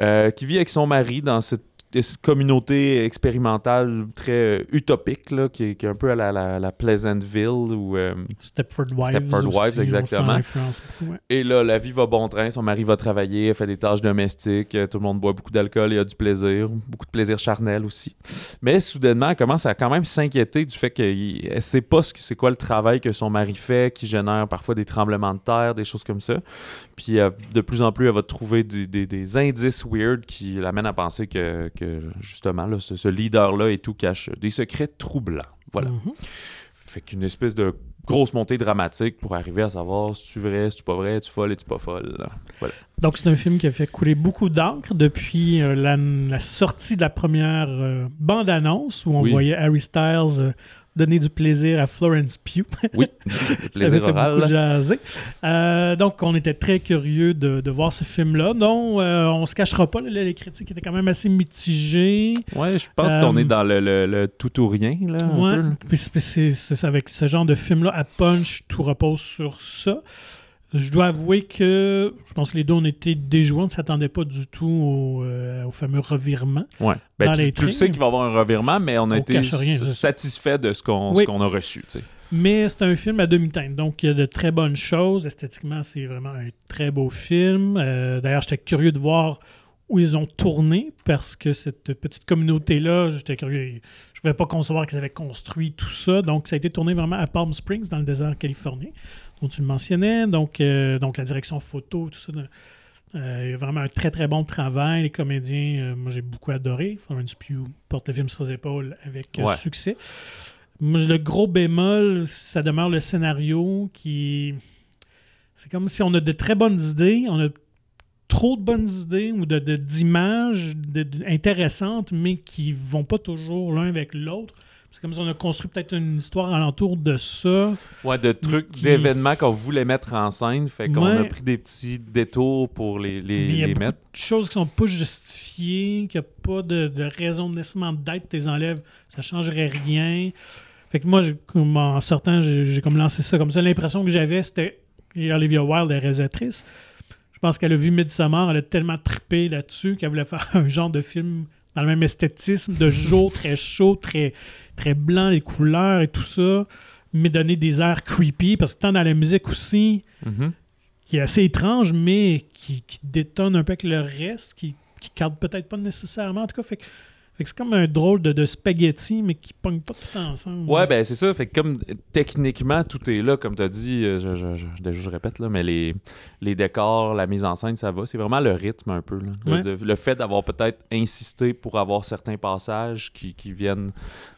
euh, qui vit avec son mari dans cette communauté expérimentale très euh, utopique, là, qui, est, qui est un peu à la, la, la Pleasantville, ou euh, Stepford Wives. Stepford Wives, exactement. ouais. et là, la vie va bon train, son mari va travailler, elle fait des tâches domestiques, euh, tout le monde boit beaucoup d'alcool et a du plaisir, beaucoup de plaisir charnel aussi. Mais soudainement, elle commence à quand même s'inquiéter du fait qu'elle ne sait pas ce que c'est quoi le travail que son mari fait, qui génère parfois des tremblements de terre, des choses comme ça. Puis euh, de plus en plus, elle va trouver des, des- des indices weird qui l'amènent à penser que, que, justement, là, ce, ce leader-là et tout cache des secrets troublants. Voilà. Mhm. fait qu'une espèce de grosse montée dramatique pour arriver à savoir si tu vrai, si tu pas vrai, tu folle et tu pas folle. là. Voilà. Donc, c'est un film qui a fait couler beaucoup d'encre depuis euh, la, la sortie de la première euh, bande-annonce où on Oui. voyait Harry Styles euh, donner du plaisir à Florence Pugh. Oui, plaisir oral. Euh, donc, on était très curieux de, de voir ce film-là. Non, euh, on se cachera pas, là, les critiques étaient quand même assez mitigées. Ouais, je pense Euh, qu'on est dans le, le- le tout ou rien, là. Ouais, puis c'est avec ce genre de film-là, à Punch, tout repose sur ça. Je dois avouer que je pense que les deux, on était déjoués, on ne s'attendait pas du tout au, euh, au fameux revirement. Ouais. Ben, Dans tu, les tu le sais qu'il va y avoir un revirement, mais on a On été rien, satisfait de ce qu'on Oui. a reçu. Mais c'est un film à demi-teinte, donc il y a de très bonnes choses. Esthétiquement, c'est vraiment un très beau film. Euh, D'ailleurs, j'étais curieux de voir où ils ont tourné, parce que cette petite communauté-là, j'étais curieux. Je ne pouvais pas concevoir qu'ils avaient construit tout ça. Donc, ça a été tourné vraiment à Palm Springs, dans le désert californien, dont tu le mentionnais. Donc, euh, donc la direction photo, tout ça. euh, il y a vraiment un très très bon travail. Les comédiens, euh, moi j'ai beaucoup adoré. Florence Pugh porte le film sur ses épaules avec euh, Ouais. succès. Moi, le gros bémol, ça demeure le scénario qui. C'est comme si on a de très bonnes idées, on a trop de bonnes idées ou de- d'images de- de- intéressantes, mais qui vont pas toujours l'un avec l'autre. C'est comme si on a construit peut-être une histoire alentour de ça. Ouais, de trucs, Qui- d'événements qu'on voulait mettre en scène. Fait qu'on a pris des petits détours pour les, les, mais y a les mettre. de choses qui sont pas justifiées, qui a pas de, de raison nécessairement d'être, tes enlèves, ça changerait rien. Fait que moi, comme en sortant, j'ai comme lancé ça comme ça. L'impression que j'avais, c'était et Olivia Wilde est réalisatrice. Je pense qu'elle a vu Midsommar, elle a tellement trippé là-dessus qu'elle voulait faire un genre de film dans le même esthétisme, de jour très chaud, très, très blanc, les couleurs et tout ça, mais donner des airs creepy, parce que tant dans la musique aussi, Mhm. qui est assez étrange, mais qui, qui détonne un peu avec le reste, qui qui cadre peut-être pas nécessairement. En tout cas, fait, que- fait que c'est comme un drôle de, de spaghetti, mais qui pogne pas tout ensemble. Ouais, ben c'est ça. Fait que comme techniquement, tout est là, comme tu as dit, euh, je, je, je- déjà, je répète, là, mais les, les décors, la mise en scène, ça va. C'est vraiment le rythme un peu. là. Le, Ouais. de- le fait d'avoir peut-être insisté pour avoir certains passages qui, qui viennent.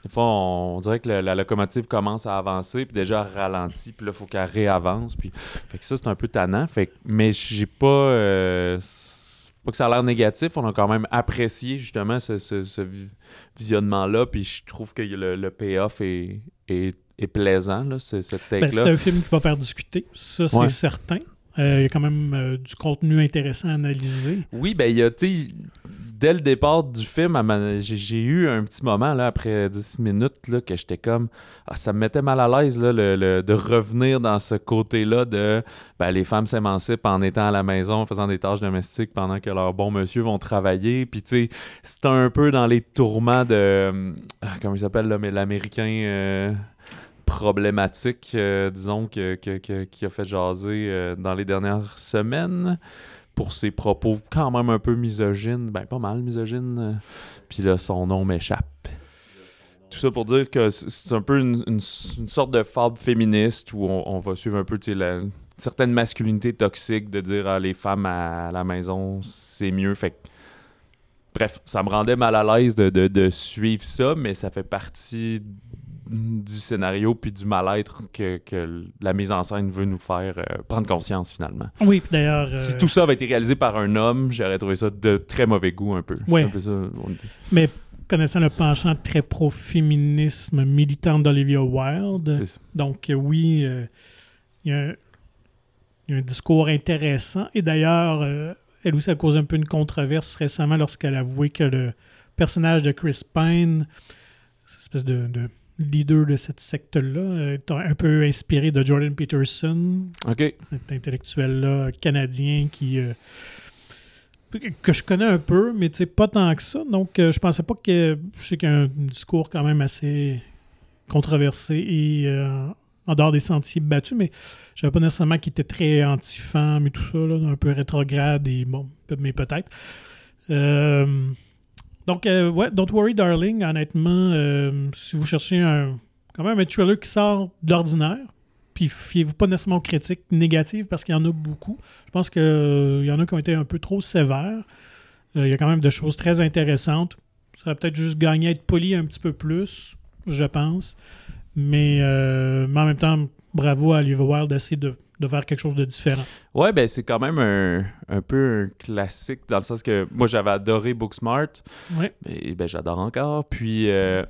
Des fois, on, on dirait que le- la locomotive commence à avancer, puis déjà elle ralentit, puis là, il faut qu'elle réavance. Puis... Fait que ça, c'est un peu tannant. Fait que- Mais j'ai pas. euh, pas que ça a l'air négatif, on a quand même apprécié justement ce, ce- ce vi- visionnement-là, puis je trouve que le, le payoff est, est, est plaisant, là, ce- cette Ben, take-là. c'est un film qui va faire discuter, ça c'est Ouais. certain. Euh, Il y a quand même euh, du contenu intéressant à analyser. Oui, ben, il y a, tu dès le départ du film, j'ai eu un petit moment, là, après 10 minutes, là, que j'étais comme, ah, ça me mettait mal à l'aise, le- le- de revenir dans ce côté-là de, ben, les femmes s'émancipent en étant à la maison, en faisant des tâches domestiques pendant que leurs bons monsieur vont travailler, puis tu sais, c'est un peu dans les tourments de, ah, comment il s'appelle, l'américain... euh, problématique, euh, disons, que, que- qui a fait jaser euh, dans les dernières semaines pour ses propos quand même un peu misogynes, ben pas mal misogynes. euh, Puis là, son nom m'échappe. Tout ça pour dire que c'est un peu une, une- sorte de fable féministe où on, va suivre un peu la, certaine masculinité toxique de dire ah, les femmes à la maison, c'est mieux. Fait Bref, ça me rendait mal à l'aise de- de suivre ça, mais ça fait partie du scénario puis du mal-être que, que la mise en scène veut nous faire euh, prendre conscience finalement. Oui, d'ailleurs, Si euh, tout ça avait été réalisé par un homme, j'aurais trouvé ça de très mauvais goût un peu. Peu ça, on- mais connaissant le penchant très pro-féminisme militant d'Olivia Wilde. Donc, euh, oui, euh, il y, a un- il y a un discours intéressant. Et d'ailleurs, elle aussi a causé un peu une controverse récemment lorsqu'elle a avoué que le personnage de Chris Pine, cette espèce de, de leader de cette secte-là, est un peu inspiré de Jordan Peterson, cet intellectuel-là canadien qui. euh, que je connais un peu, mais pas tant que ça. Donc, euh, je pensais pas que. Je sais qu'il y a un discours quand même assez controversé et euh, en dehors des sentiers battus, mais je savais pas nécessairement qu'il était très anti-femme et tout ça, là, un peu rétrograde et bon, mais peut-être. Euh, donc, euh, ouais, Don't Worry Darling, honnêtement, euh, si vous cherchez un, quand même un thriller qui sort d'ordinaire, puis fiez-vous pas nécessairement aux critiques négatives parce qu'il y en a beaucoup. Je pense qu'il y en a qui ont été un peu trop sévères. Euh, Il y a quand même de choses très intéressantes. Ça va peut-être juste gagner à être poli un petit peu plus, je pense. Mais, euh, mais en même temps, bravo à Oliver Wilde d'essayer de, de faire quelque chose de différent. Ouais, ben c'est quand même un, un peu un classique dans le sens que moi j'avais adoré Booksmart. Ouais. Et ben j'adore encore. Puis euh,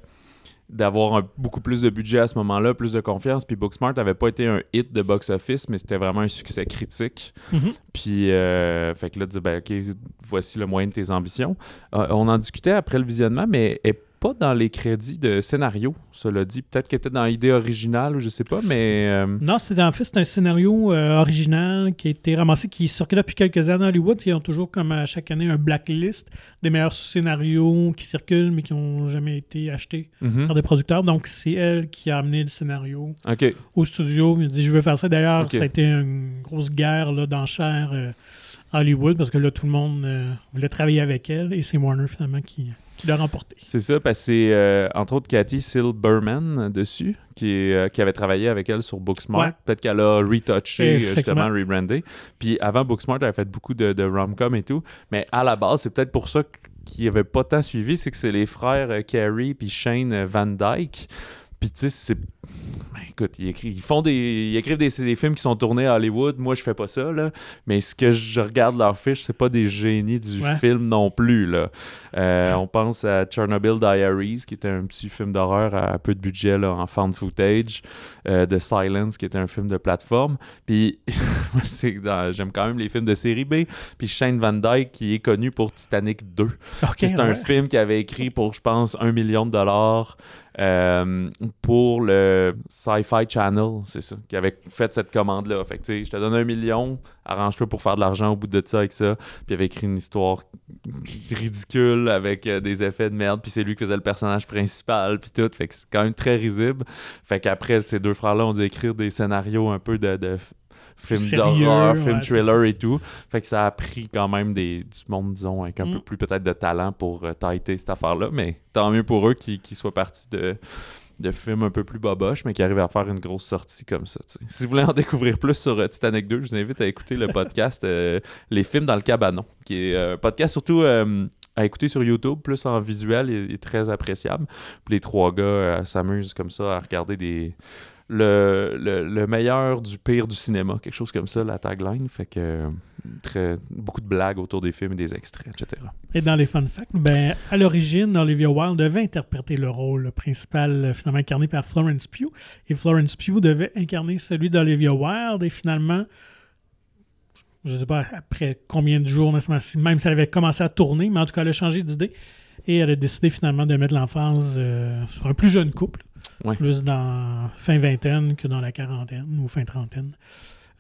d'avoir beaucoup plus de budget à ce moment-là, plus de confiance. Puis Booksmart n'avait pas été un hit de box-office, mais c'était vraiment un succès critique. Mhm. Puis, euh, fait que là, dire, ben, OK, voici le moyen de tes ambitions. Euh, on en discutait après le visionnement, mais elle pas dans les crédits de scénario, cela dit. Peut-être qu'elle était dans l'idée originale ou je sais pas, mais. euh, Non, c'est en fait c'est un scénario euh, original qui a été ramassé, qui circule depuis quelques années à Hollywood. Ils ont toujours comme à chaque année un blacklist des meilleurs scénarios qui circulent mais qui n'ont jamais été achetés mhm. par des producteurs. Donc c'est elle qui a amené le scénario au studio. Il a dit je veux faire ça. D'ailleurs, ça a été une grosse guerre d'enchères euh, à Hollywood parce que là tout le monde euh, voulait travailler avec elle et c'est Warner finalement qui, qui l'a remporté. C'est ça, parce que c'est euh, entre autres Cathy Silberman dessus, qui, euh, qui avait travaillé avec elle sur Booksmart. Ouais. Peut-être qu'elle a retouché, euh, justement, rebrandé. Puis avant Booksmart, elle avait fait beaucoup de, de rom-com et tout. Mais à la base, c'est peut-être pour ça qu'il n'y avait pas tant suivi, c'est que c'est les frères Carey puis Shane Van Dyke. Puis tu sais, c'est. Ben, écoute, ils, font des. Ils écrivent des, des films qui sont tournés à Hollywood. Moi, je fais pas ça, là. Mais ce que je regarde leurs fiches, c'est pas des génies du Ouais. film non plus, là. Euh, on pense à Chernobyl Diaries, qui était un petit film d'horreur à, peu de budget, là, en found footage. Euh, The Silence, qui était un film de plateforme. Puis, dans- j'aime quand même les films de série B. Puis Shane Van Dyke, qui est connu pour Titanic 2. Ok, C'est un film qu'il avait écrit pour, je pense, un million de dollars euh, pour le Sci-Fi Channel, c'est ça, qui avait fait cette commande-là. Fait que, je te donne un million, arrange-toi pour faire de l'argent au bout de ça avec ça. Puis il avait écrit une histoire ridicule avec euh, des effets de merde, puis c'est lui qui faisait le personnage principal, puis tout. Fait que c'est quand même très risible. Fait qu'après, ces deux frères-là ont dû écrire des scénarios un peu de... de films Sérieux, d'horreur, ouais, films c'est thriller et tout. Fait que ça a pris quand même des, du monde, disons, avec un Mm. peu plus peut-être de talent pour euh, tighter cette affaire-là. Mais tant mieux pour eux qu'ils qu'ils soient partis de, de films un peu plus boboches, mais qui arrivent à faire une grosse sortie comme ça. Si vous voulez en découvrir plus sur euh, Titanic 2, je vous invite à écouter le podcast euh, Les films dans le cabanon, qui est euh, un podcast surtout euh, à écouter sur YouTube, plus en visuel et, et très appréciable. Puis les trois gars s'amusent comme ça à regarder des le, le, le meilleur du pire du cinéma, quelque chose comme ça, la tagline. Fait que euh, très, beaucoup de blagues autour des films et des extraits, etc. Et dans les fun facts, ben, à l'origine, Olivia Wilde devait interpréter le rôle principal euh, finalement incarné par Florence Pugh. Et Florence Pugh devait incarner celui d'Olivia Wilde. Et finalement, je ne sais pas après combien de jours, même si elle avait commencé à tourner, mais en tout cas, elle a changé d'idée. Et elle a décidé finalement de mettre l'emphase euh, sur un plus jeune couple, Ouais. plus dans fin vingtaine que dans la quarantaine ou fin trentaine.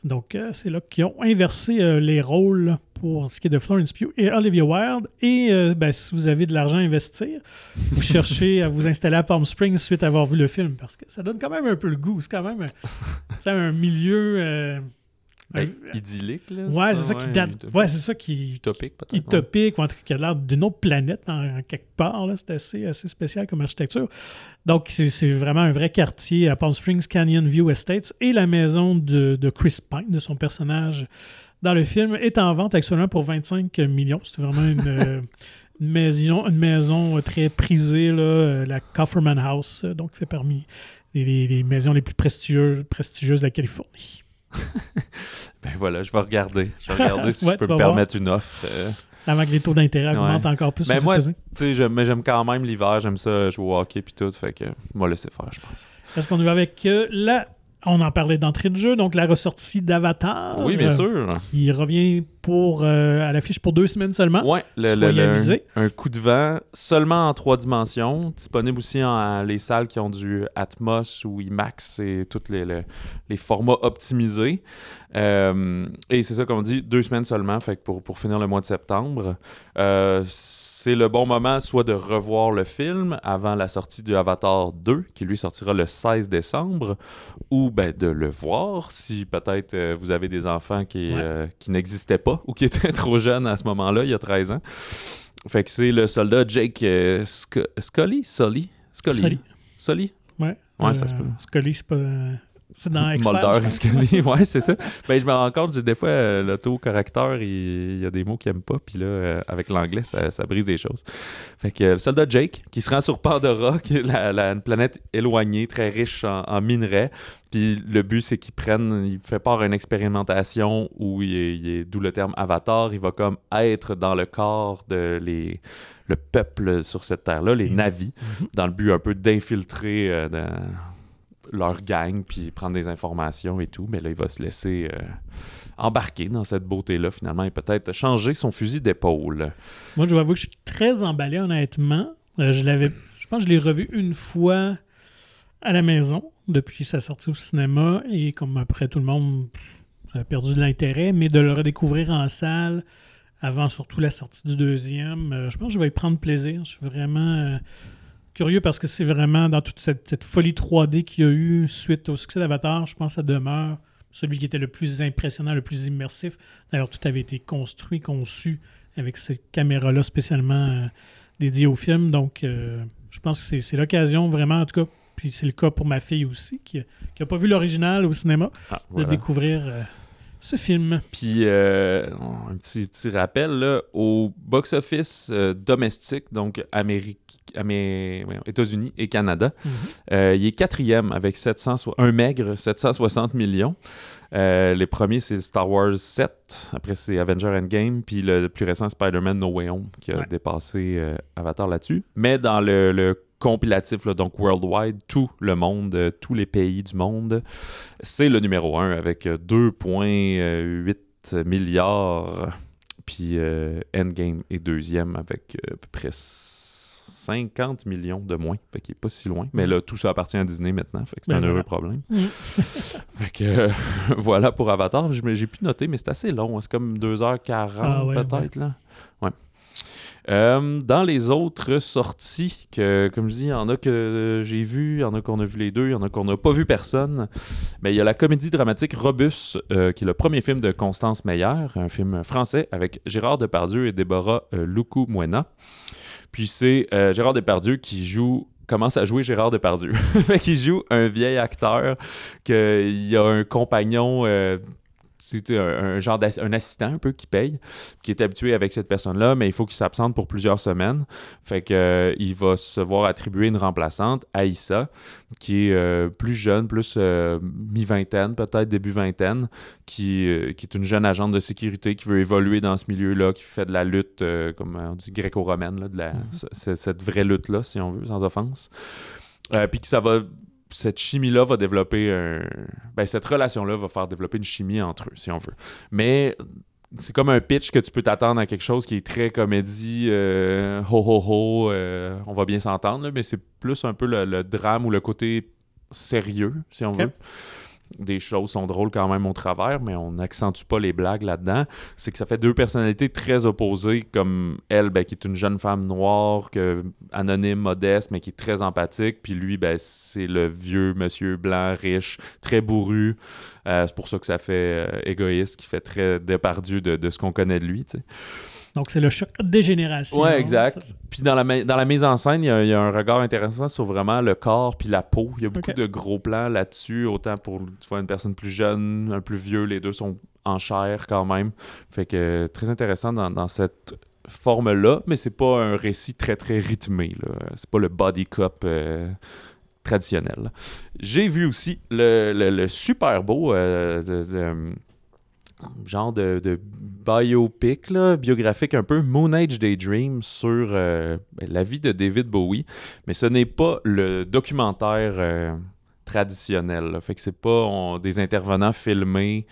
Donc, euh, c'est là qu'ils ont inversé euh, les rôles pour ce qui est de Florence Pugh et Olivia Wilde. Et euh, ben, si vous avez de l'argent à investir, vous cherchez à vous installer à Palm Springs suite à avoir vu le film, parce que ça donne quand même un peu le goût. C'est quand même sais, un milieu... Ben, un- idyllique, là. ouais, c'est ça qui date... utopique, Ouais, c'est ça qui... utopique, peut-être. ouais. Utopique, ou en tout cas qui a l'air d'une autre planète en, en quelque part. C'est assez, assez spécial comme architecture. Donc, c'est vraiment un vrai quartier à Palm Springs Canyon View Estates. Et la maison de, de Chris Pine, de son personnage dans le film, est en vente actuellement pour 25 millions. C'est vraiment une, euh, une maison, une maison très prisée, là, euh, la Cofferman House, euh, donc fait parmi les, maisons les plus prestigieuses, prestigieuses de la Californie. Ben voilà, je vais regarder. Je vais regarder si Ouais, je peux me voir. permettre une offre. euh. Avant que les taux d'intérêt Ouais. augmentent encore plus Ben aux moi. Tu sais, j'aime- mais j'aime quand même l'hiver, j'aime ça jouer au hockey puis tout, fait que moi laisser faire, je pense. Est-ce qu'on y va avec euh, la. On en parlait d'entrée de jeu, donc la ressortie d'Avatar. oui, bien euh, sûr. Qui revient pour, euh, à l'affiche pour deux semaines seulement. Ouais, le, le- un, un coup de vent seulement en trois dimensions, disponible aussi en les salles qui ont du Atmos ou IMAX et tous les, le- les formats optimisés. Euh, et c'est ça qu'on dit, deux semaines seulement, fait que pour, pour finir le mois de septembre. Euh, c'est le bon moment soit de revoir le film avant la sortie de Avatar 2, qui lui sortira le 16 décembre, ou ben, de le voir si peut-être euh, vous avez des enfants qui, Ouais. qui n'existaient pas ou qui étaient trop jeunes à ce moment-là, il y a 13 ans. Fait que c'est le soldat Jake euh, Sc- Scully? Sully? Scully? Sully. Sully? Ouais. Ouais, ça se peut. Scully, c'est pas. C'est dans Mulder et. Scully, ouais, c'est ça. Ben, je me rends compte, des fois, euh, l'autocorrecteur, il, il y a des mots qu'il aime pas, puis là, euh, avec l'anglais, ça, ça brise des choses. Fait que euh, le soldat Jake, qui se rend sur Pandora, qui est la, la- une planète éloignée, très riche en, en minerais, puis le but, c'est qu'il prenne, il fait part à une expérimentation où il est, il est- d'où le terme avatar, il va comme être dans le corps de les, le peuple sur cette terre-là, les Mhm. navis, dans le but un peu d'infiltrer euh, leur gang, puis prendre des informations et tout. Mais là, il va se laisser euh, embarquer dans cette beauté-là, finalement, et peut-être changer son fusil d'épaule. Moi, je dois avouer que je suis très emballé, honnêtement. Euh, je l'avais, je pense que je l'ai revu une fois à la maison depuis sa sortie au cinéma et comme après tout le monde, a perdu de l'intérêt, mais de le redécouvrir en salle avant surtout la sortie du deuxième, euh, je pense que je vais y prendre plaisir. Je suis vraiment curieux parce que c'est vraiment dans toute cette, cette folie 3D qu'il y a eu suite au succès d'Avatar, je pense que ça demeure celui qui était le plus impressionnant, le plus immersif. D'ailleurs, tout avait été construit, conçu avec cette caméra-là spécialement euh, dédiée au film. Donc, euh, je pense que c'est- l'occasion vraiment, en tout cas, puis c'est le cas pour ma fille aussi, qui n'a pas vu l'original au cinéma, Ah, de découvrir euh, ce film. Puis, euh, un petit, petit rappel, là, au box-office euh, domestique, donc Amérique, Amé- États-Unis et Canada, Mhm. euh, il est quatrième avec 700, so- un maigre 760 millions. Les premiers, c'est Star Wars 7, après c'est Avenger Endgame, puis le plus récent, Spider-Man No Way Home, qui a Ouais. dépassé Avatar là-dessus. Mais dans le, le compilatif, là, donc worldwide, tout le monde, euh, tous les pays du monde, c'est le numéro 1 avec euh, 2,8 milliards. Puis euh, Endgame est deuxième avec euh, à peu près 50 millions de moins. Fait qu'il est pas si loin. Mais là, tout ça appartient à Disney maintenant. Fait que c'est Ben un voilà. heureux problème. Fait que euh, voilà pour Avatar. J'ai pu noter, mais c'est assez long. C'est comme 2h40 Ah ouais, peut-être. là. Ouais. Euh, dans les autres sorties, que, comme je dis, il y en a que j'ai vu, il y en a qu'on a vu les deux, il y en a qu'on n'a pas vu personne. Mais il y a la comédie dramatique Robus, euh, qui est le premier film de Constance Meyer, un film français avec Gérard Depardieu et Déborah euh, Loukou-Moena. Puis c'est euh, Gérard Depardieu qui joue commence à jouer Gérard Depardieu. qu'il joue un vieil acteur qu'il a un compagnon sais, un, un genre assistant un peu qui paye, qui est habitué avec cette personne-là, mais il faut qu'il s'absente pour plusieurs semaines. Fait que euh, il va se voir attribuer une remplaçante, Aïssa, qui est euh, plus jeune, plus euh, mi-vingtaine, peut-être début vingtaine, qui, qui est une jeune agente de sécurité qui veut évoluer dans ce milieu-là, qui fait de la lutte, comme on dit, gréco-romaine, là, de la, Mhm. c- cette vraie lutte-là, si on veut, sans offense. Euh, Puis que ça va cette chimie-là va développer un. Ben, cette relation-là va faire développer une chimie entre eux, si on veut. Mais c'est comme un pitch que tu peux t'attendre à quelque chose qui est très comédie, euh, ho ho ho, euh, on va bien s'entendre, mais c'est plus un peu le, le drame ou le côté sérieux, si on veut. Des choses sont drôles quand même au travers, mais on n'accentue pas les blagues là-dedans. C'est que ça fait deux personnalités très opposées, comme elle, ben, qui est une jeune femme noire, que, anonyme, modeste, mais qui est très empathique. Puis lui, ben, c'est le vieux monsieur blanc, riche, très bourru. Euh, c'est pour ça que ça fait euh, égoïste, qui fait très dépardieu de, de ce qu'on connaît de lui. Donc, c'est le choc des générations. Ouais, exact. Ça, Puis dans la, ma- dans la mise en scène, il y, a, il y a un regard intéressant sur vraiment le corps puis la peau. Il y a beaucoup de gros plans là-dessus, autant pour tu vois, une personne plus jeune, un plus vieux, les deux sont en chair quand même. Fait que très intéressant dans, dans cette forme-là, mais c'est pas un récit très très rythmé. C'est pas le body cop euh, traditionnel. J'ai vu aussi le, le- le super beau euh, de- de- genre de, de biopic, là, biographique un peu, Moon Age Daydream sur euh, ben, la vie de David Bowie. Mais ce n'est pas le documentaire euh, traditionnel. là. Fait que c'est pas on- des intervenants filmés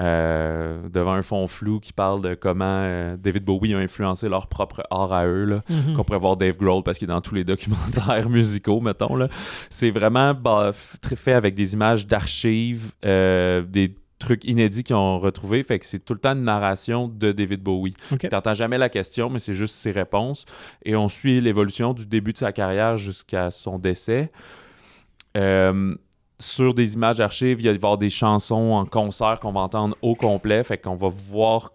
euh, devant un fond flou qui parlent de comment David Bowie a influencé leur propre art à eux. Là Mhm. qu'on pourrait voir Dave Grohl parce qu'il est dans tous les documentaires musicaux, mettons. Là. C'est vraiment bah, fait avec des images d'archives, des trucs inédits qu'ils ont retrouvés. Fait que c'est tout le temps une narration de David Bowie. Ok. T'entends jamais la question, mais c'est juste ses réponses. Et on suit l'évolution du début de sa carrière jusqu'à son décès. Euh, sur des images d'archives, il va y avoir des chansons en concert qu'on va entendre au complet. Fait qu'on va voir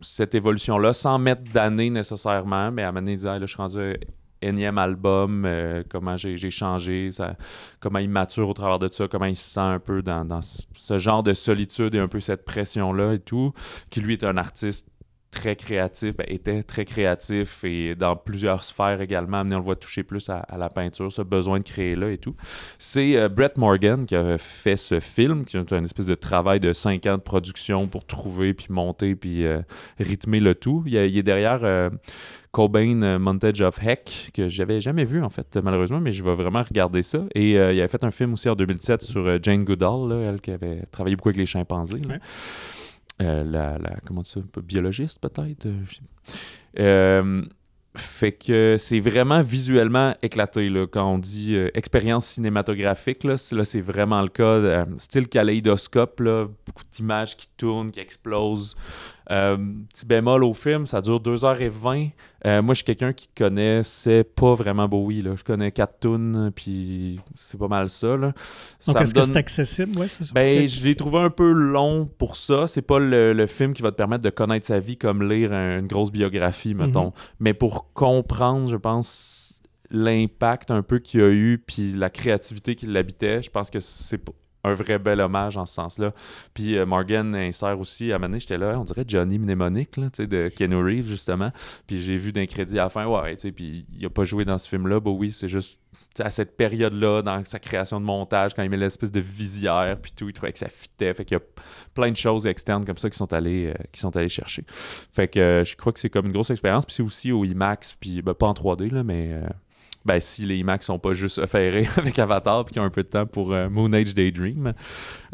cette évolution-là sans mettre d'année nécessairement, mais à un moment donné, Ah, là, je suis rendu énième album, euh, comment j'ai changé, ça- comment il mature au travers de ça, comment il se sent un peu dans, ce- genre de solitude et un peu cette pression-là et tout, qui lui est un artiste très créatif, ben, était très créatif et dans plusieurs sphères également, mais on le voit toucher plus à, la peinture, ce besoin de créer là et tout. C'est euh, Brett Morgan qui a fait ce film, qui est une espèce de travail de cinq ans de production pour trouver, puis monter, puis euh, rythmer le tout. Il, est derrière Cobain euh, Montage of Heck, que j'avais jamais vu en fait, malheureusement, mais je vais vraiment regarder ça. Et euh, il avait fait un film aussi en 2007 sur euh, Jane Goodall, là, elle qui avait travaillé beaucoup avec les chimpanzés. là. Ouais. Euh, la, la- comment ça, biologiste peut-être. euh, fait que c'est vraiment visuellement éclaté là, quand on dit euh, expérience cinématographique. Là, c'est- là, c'est vraiment le cas. euh, style kaléidoscope, là, beaucoup d'images qui tournent, qui explosent. Euh, petit bémol au film, ça dure 2h20. Euh, moi, je suis quelqu'un qui connaissait pas vraiment Bowie. Là. Je connais quatre tunes, puis c'est pas mal ça. Là. Donc, Ça est-ce que c'est accessible? Ouais, ça. ben, je l'ai trouvé un peu long pour ça. C'est pas le, le film qui va te permettre de connaître sa vie comme lire un- une grosse biographie, mettons. Mhm. Mais pour comprendre, je pense, l'impact un peu qu'il a eu, puis la créativité qui l'habitait, je pense que c'est un vrai bel hommage en ce sens-là. Puis euh, Morgan insère aussi, à donné, j'étais là, on dirait Johnny Mnemonic, là, de Keanu Reeves, justement. Puis j'ai vu d'un crédit à la fin, ouais, tu sais, puis il a pas joué dans ce film-là. Bah oui, c'est juste à cette période-là, dans sa création de montage, quand il met l'espèce de visière, puis tout, il trouvait que ça fitait. Fait qu'il y a plein de choses externes comme ça qui sont allés, euh, qui sont allés chercher. Fait que euh, je crois que c'est comme une grosse expérience. Puis c'est aussi au IMAX, puis ben, pas en 3D, là, mais euh, ben, si les IMAX sont pas juste affairés avec Avatar, puis qu'ils ont un peu de temps pour euh, Moon Age Daydream,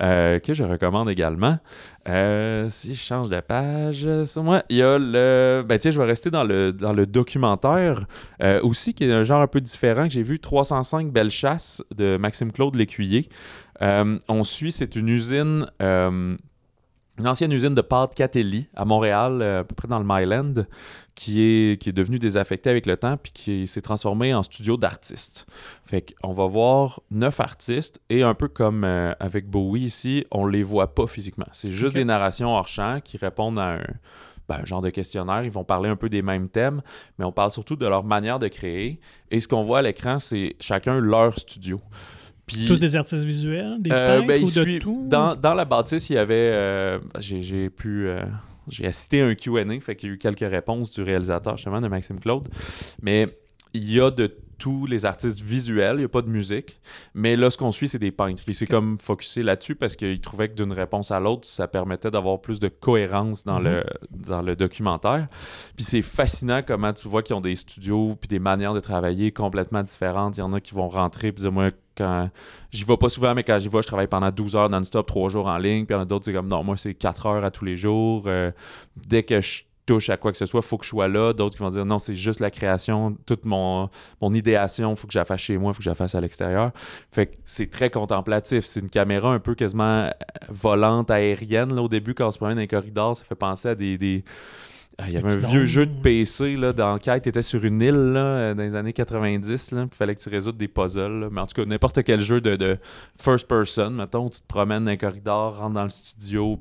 euh, que je recommande également. Euh, si je change de page, sur moi, il y a le. Ben, tiens, je vais rester dans le, dans le documentaire aussi, qui est un genre un peu différent que j'ai vu 305 Belle Chasse de Maxime Claude Lécuyer. On suit, c'est une usine. Une ancienne usine de pâte Catelli à Montréal, euh, à peu près dans le Myland, qui est, qui est devenue désaffectée avec le temps puis qui s'est transformée en studio d'artistes. Fait qu'on va voir neuf artistes et un peu comme euh, avec Bowie ici, on les voit pas physiquement. C'est juste des narrations hors champ qui répondent à un, ben, un genre de questionnaire. Ils vont parler un peu des mêmes thèmes, mais on parle surtout de leur manière de créer. Et ce qu'on voit à l'écran, c'est chacun leur studio. Puis, Tous des artistes visuels, des euh, peintres ben, ou de suit- tout? Dans, dans la bâtisse, il y avait. euh, j'ai, j'ai pu. euh, j'ai assisté à un QA, fait qu'il y a eu quelques réponses du réalisateur, justement, de Maxime Claude. Mais il y a de tous les artistes visuels, il n'y a pas de musique. Mais là, ce qu'on suit, c'est des peintres. Il s'est comme focusé là-dessus parce qu'il trouvait que d'une réponse à l'autre, ça permettait d'avoir plus de cohérence dans, Mhm. le, dans le documentaire. Puis c'est fascinant comment tu vois qu'ils ont des studios puis des manières de travailler complètement différentes. Il y en a qui vont rentrer puis dire, moi, quand j'y vais pas souvent, mais quand j'y vais, je travaille pendant 12 heures non-stop, 3 jours en ligne. Puis il y en a d'autres, c'est comme, non, moi, c'est 4 heures à tous les jours. Euh, dès que je touche à quoi que ce soit, il faut que je sois là. D'autres qui vont dire, non, c'est juste la création, toute mon, mon idéation, il faut que je chez moi, faut que je à l'extérieur. Fait que c'est très contemplatif. C'est une caméra un peu quasiment euh, volante, aérienne. Là, au début, quand on se promène dans les corridors, ça fait penser à des... Il y avait un vieux jeu de. PC d'enquête. Tu étais sur une île là, euh, dans les années 90. Il fallait que tu résoutes des puzzles. là. Mais en tout cas, n'importe quel jeu de, de first person, mettons, où tu te promènes dans les corridors, rentres dans le studio.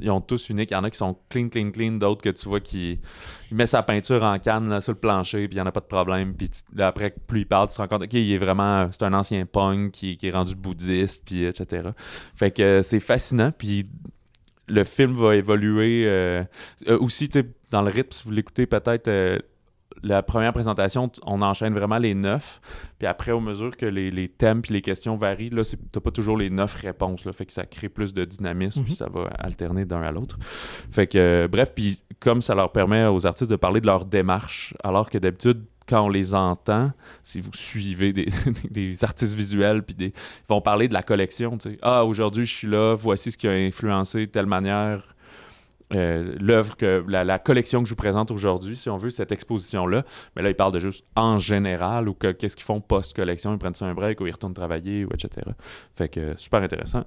Ils ont tous uniques. Il y en a qui sont clean, clean, clean. D'autres que tu vois qui il met sa peinture en canne là, sur le plancher. Puis il n'y en a pas de problème. Puis après, plus il parle, tu te rends compte OK, il est vraiment. C'est un ancien punk qui, qui est rendu bouddhiste. Puis etc. Fait que euh, c'est fascinant. Puis le film va évoluer euh, euh, aussi, tu sais, dans le rythme, si vous l'écoutez peut-être, euh, la première présentation, on enchaîne vraiment les neuf. Puis après, au mesure que les, les thèmes puis les questions varient, là, t'as pas toujours les neuf réponses. Là, fait que ça crée plus de dynamisme, puis Mhm. ça va alterner d'un à l'autre. Fait que, euh, bref, puis comme ça leur permet aux artistes de parler de leur démarche, alors que d'habitude, quand on les entend, si vous suivez des, artistes visuels, puis ils vont parler de la collection. Ah, aujourd'hui, je suis là, voici ce qui a influencé de telle manière euh, l'œuvre que la, la collection que je vous présente aujourd'hui, si on veut, cette exposition-là. Mais là, ils parlent de juste en général ou que- qu'est-ce qu'ils font post-collection, ils prennent ça un break ou ils retournent travailler ou etc. Fait que euh, super intéressant.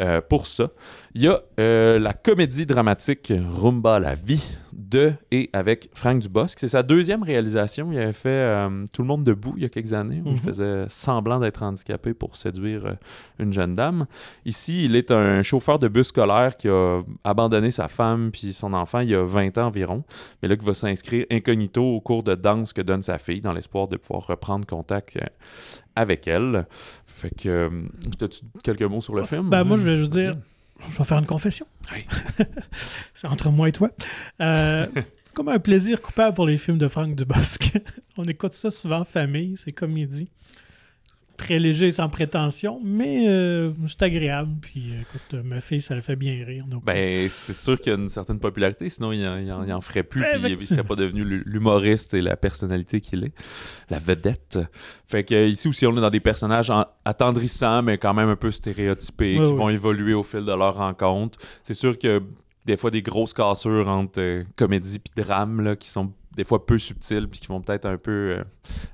Euh, pour ça, il y a euh, la comédie dramatique Rumba la vie de et avec Franck Dubosc. C'est sa deuxième réalisation. Il avait fait Tout le monde debout il y a quelques années où il Mhm. faisait semblant d'être handicapé pour séduire une jeune dame. Ici, il est un chauffeur de bus scolaire qui a abandonné sa femme femme puis son enfant il y a 20 ans environ, mais là, qui va s'inscrire incognito au cours de danse que donne sa fille dans l'espoir de pouvoir reprendre contact euh, avec elle. Fait que, euh, as-tu quelques mots sur le film? Ben, moi, je vais juste dire, je vais faire une confession. Oui. C'est entre moi et toi. Euh, comme un plaisir coupable pour les films de Franck Dubosc. On écoute ça souvent en famille, c'est comédie. Très léger, sans prétention, mais euh, c'est agréable. Puis euh, écoute, euh, ma fille, ça le fait bien rire. Donc, Ben, c'est sûr qu'il y a une certaine popularité, sinon il en, il en- ferait plus, Ben, puis il ne serait pas devenu l'hu- l'humoriste et la personnalité qu'il est, la vedette. Fait que euh, ici aussi, on est dans des personnages en- attendrissants, mais quand même un peu stéréotypés, Ouais, qui ouais. vont évoluer au fil de leur rencontre. C'est sûr que des fois, des grosses cassures entre euh, comédie puis drame, là, qui sont des fois peu subtiles, puis qui vont peut-être un peu euh,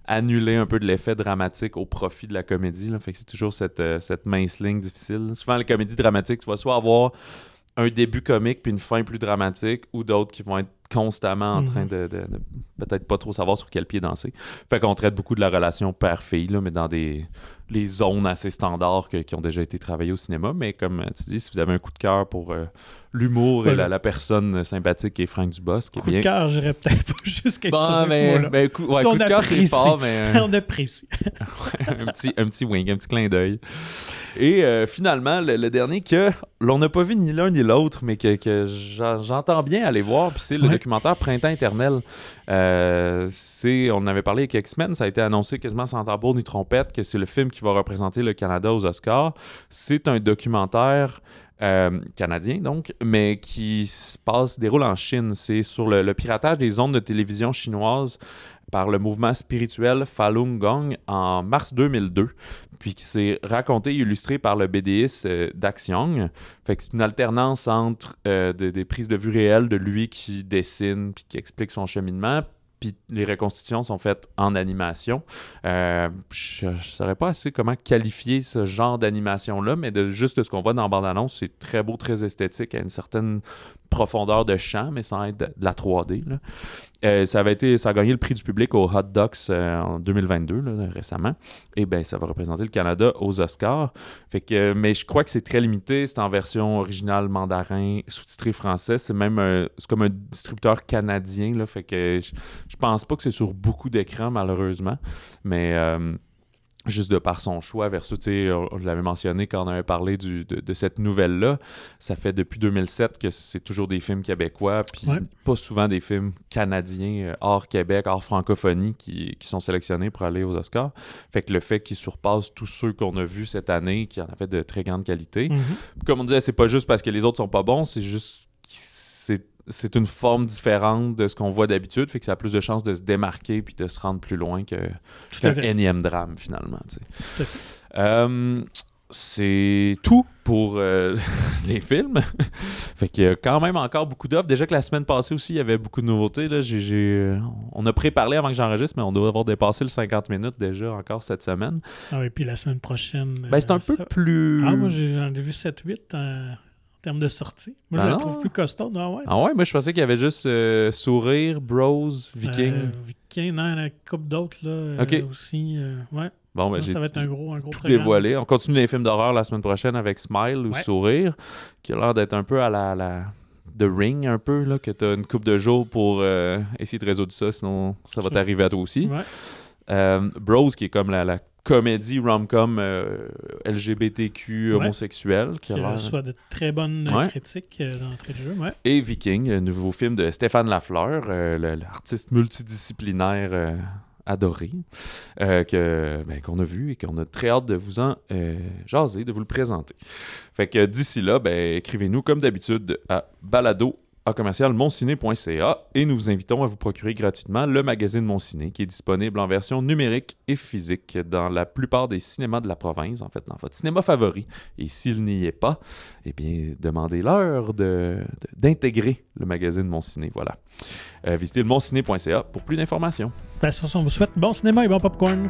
annuler un peu de l'effet dramatique au profit de la comédie. Là. Fait que c'est toujours cette, euh, cette mince ligne difficile. Souvent, les comédies dramatiques, tu vas soit avoir un début comique puis une fin plus dramatique, ou d'autres qui vont être constamment en Mhm. train de, de- de peut-être pas trop savoir sur quel pied danser. Fait qu'on traite beaucoup de la relation père-fille, là, mais dans des les zones assez standards que- qui ont déjà été travaillées au cinéma. Mais comme euh, tu dis, si vous avez un coup de cœur pour euh, l'humour et Voilà. la, la personne sympathique qui est Franck Dubosc, eh coup bien... de cœur, j'irais peut-être pas jusqu'à Bon, mais, mot-là. ben, coup, ouais, Si coup de cœur, c'est fort, mais... euh, On apprécie. un, petit, un petit wink, un petit clin d'œil. Et euh, finalement, le, le dernier que l'on n'a pas vu ni l'un ni l'autre, mais que, que j'en- j'entends bien aller voir, puis c'est le Ouais. documentaire Printemps éternel. Euh, on avait parlé il y a quelques semaines, ça a été annoncé quasiment sans tambour ni trompette que c'est le film qui va représenter le Canada aux Oscars. C'est un documentaire euh, canadien, donc, mais qui se passe, déroule en Chine. C'est sur le, piratage des ondes de télévision chinoises par le mouvement spirituel Falun Gong en mars 2002, puis qui s'est raconté et illustré par le BDiste euh, Dax Young. Fait que c'est une alternance entre euh, des, des prises de vue réelles de lui qui dessine puis qui explique son cheminement, puis les reconstitutions sont faites en animation. Euh, je ne saurais pas assez comment qualifier ce genre d'animation-là, mais de juste ce qu'on voit dans la bande-annonce, c'est très beau, très esthétique, à une certaine profondeur de champ, mais sans être de, la 3D. là. Euh, ça, avait été, ça a gagné le prix du public au Hot Docs euh, en 2022, là, récemment. Et bien, ça va représenter le Canada aux Oscars. Fait que, mais je crois que c'est très limité. C'est en version originale mandarin, sous-titré français. C'est même un- comme un distributeur canadien. Là, fait que je, je pense pas que c'est sur beaucoup d'écrans, malheureusement. Mais euh, juste de par son choix versus, tu sais, on, on l'avait mentionné quand on avait parlé du- de, de cette nouvelle-là. Ça fait depuis 2007 que c'est toujours des films québécois, puis Ouais. pas souvent des films canadiens, euh, hors Québec, hors francophonie, qui, qui sont sélectionnés pour aller aux Oscars. Fait que le fait qu'ils surpassent tous ceux qu'on a vus cette année, qui en avaient de très grande qualité, Mhm. comme on disait, c'est pas juste parce que les autres sont pas bons, c'est juste c'est une forme différente de ce qu'on voit d'habitude, fait que ça a plus de chances de se démarquer puis de se rendre plus loin que qu'un énième drame finalement. tu sais. Euh, c'est tout pour euh, les films. fait qu'il y a quand même encore beaucoup d'offres. Déjà que la semaine passée aussi, il y avait beaucoup de nouveautés. Là. Euh, on a préparé avant que j'enregistre, mais on doit avoir dépassé le 50 minutes déjà encore cette semaine. Ah oui, puis la semaine prochaine. Ben, c'est un peu plus... Ah, moi, j'en ai vu 7-8 en, en termes de sortie. Moi, Ah je la non? trouve plus costaud. Non, ouais. Ah ouais, moi je pensais qu'il y avait juste euh, Sourire, Bros, Viking. Euh, Viking, non, il y en a une couple d'autres là, euh, Ok. aussi. euh, ouais, bon, ben, ça, va être un gros, un gros tout programme. dévoilé. On continue les films d'horreur la semaine prochaine avec Smile ou Ouais. Sourire, qui a l'air d'être un peu à la, la... The Ring, un peu, là, que tu as une coupe de jours pour euh, essayer de résoudre ça, sinon ça va t'arriver à toi aussi. Ouais. Euh, Bros, qui est comme la, la comédie rom-com euh, LGBTQ Ouais. homosexuelle, qui Qui a l'air... reçoit de très bonnes Ouais. critiques euh, d'entrée de jeu. Ouais. Et Viking, un nouveau film de Stéphane Lafleur, euh, l'artiste multidisciplinaire adoré, que, ben, qu'on a vu et qu'on a très hâte de vous en jaser, de vous le présenter. Fait que d'ici là, ben, écrivez-nous comme d'habitude à balado à commercial monciné.ca et nous vous invitons à vous procurer gratuitement le magazine Mon Ciné qui est disponible en version numérique et physique dans la plupart des cinémas de la province, en fait dans votre cinéma favori. Et s'il n'y est pas, eh bien demandez-leur de, de- d'intégrer le magazine Mon Ciné. Voilà. Euh, visitez le monciné.ca pour plus d'informations. Sur ce, on vous souhaite bon cinéma et bon popcorn.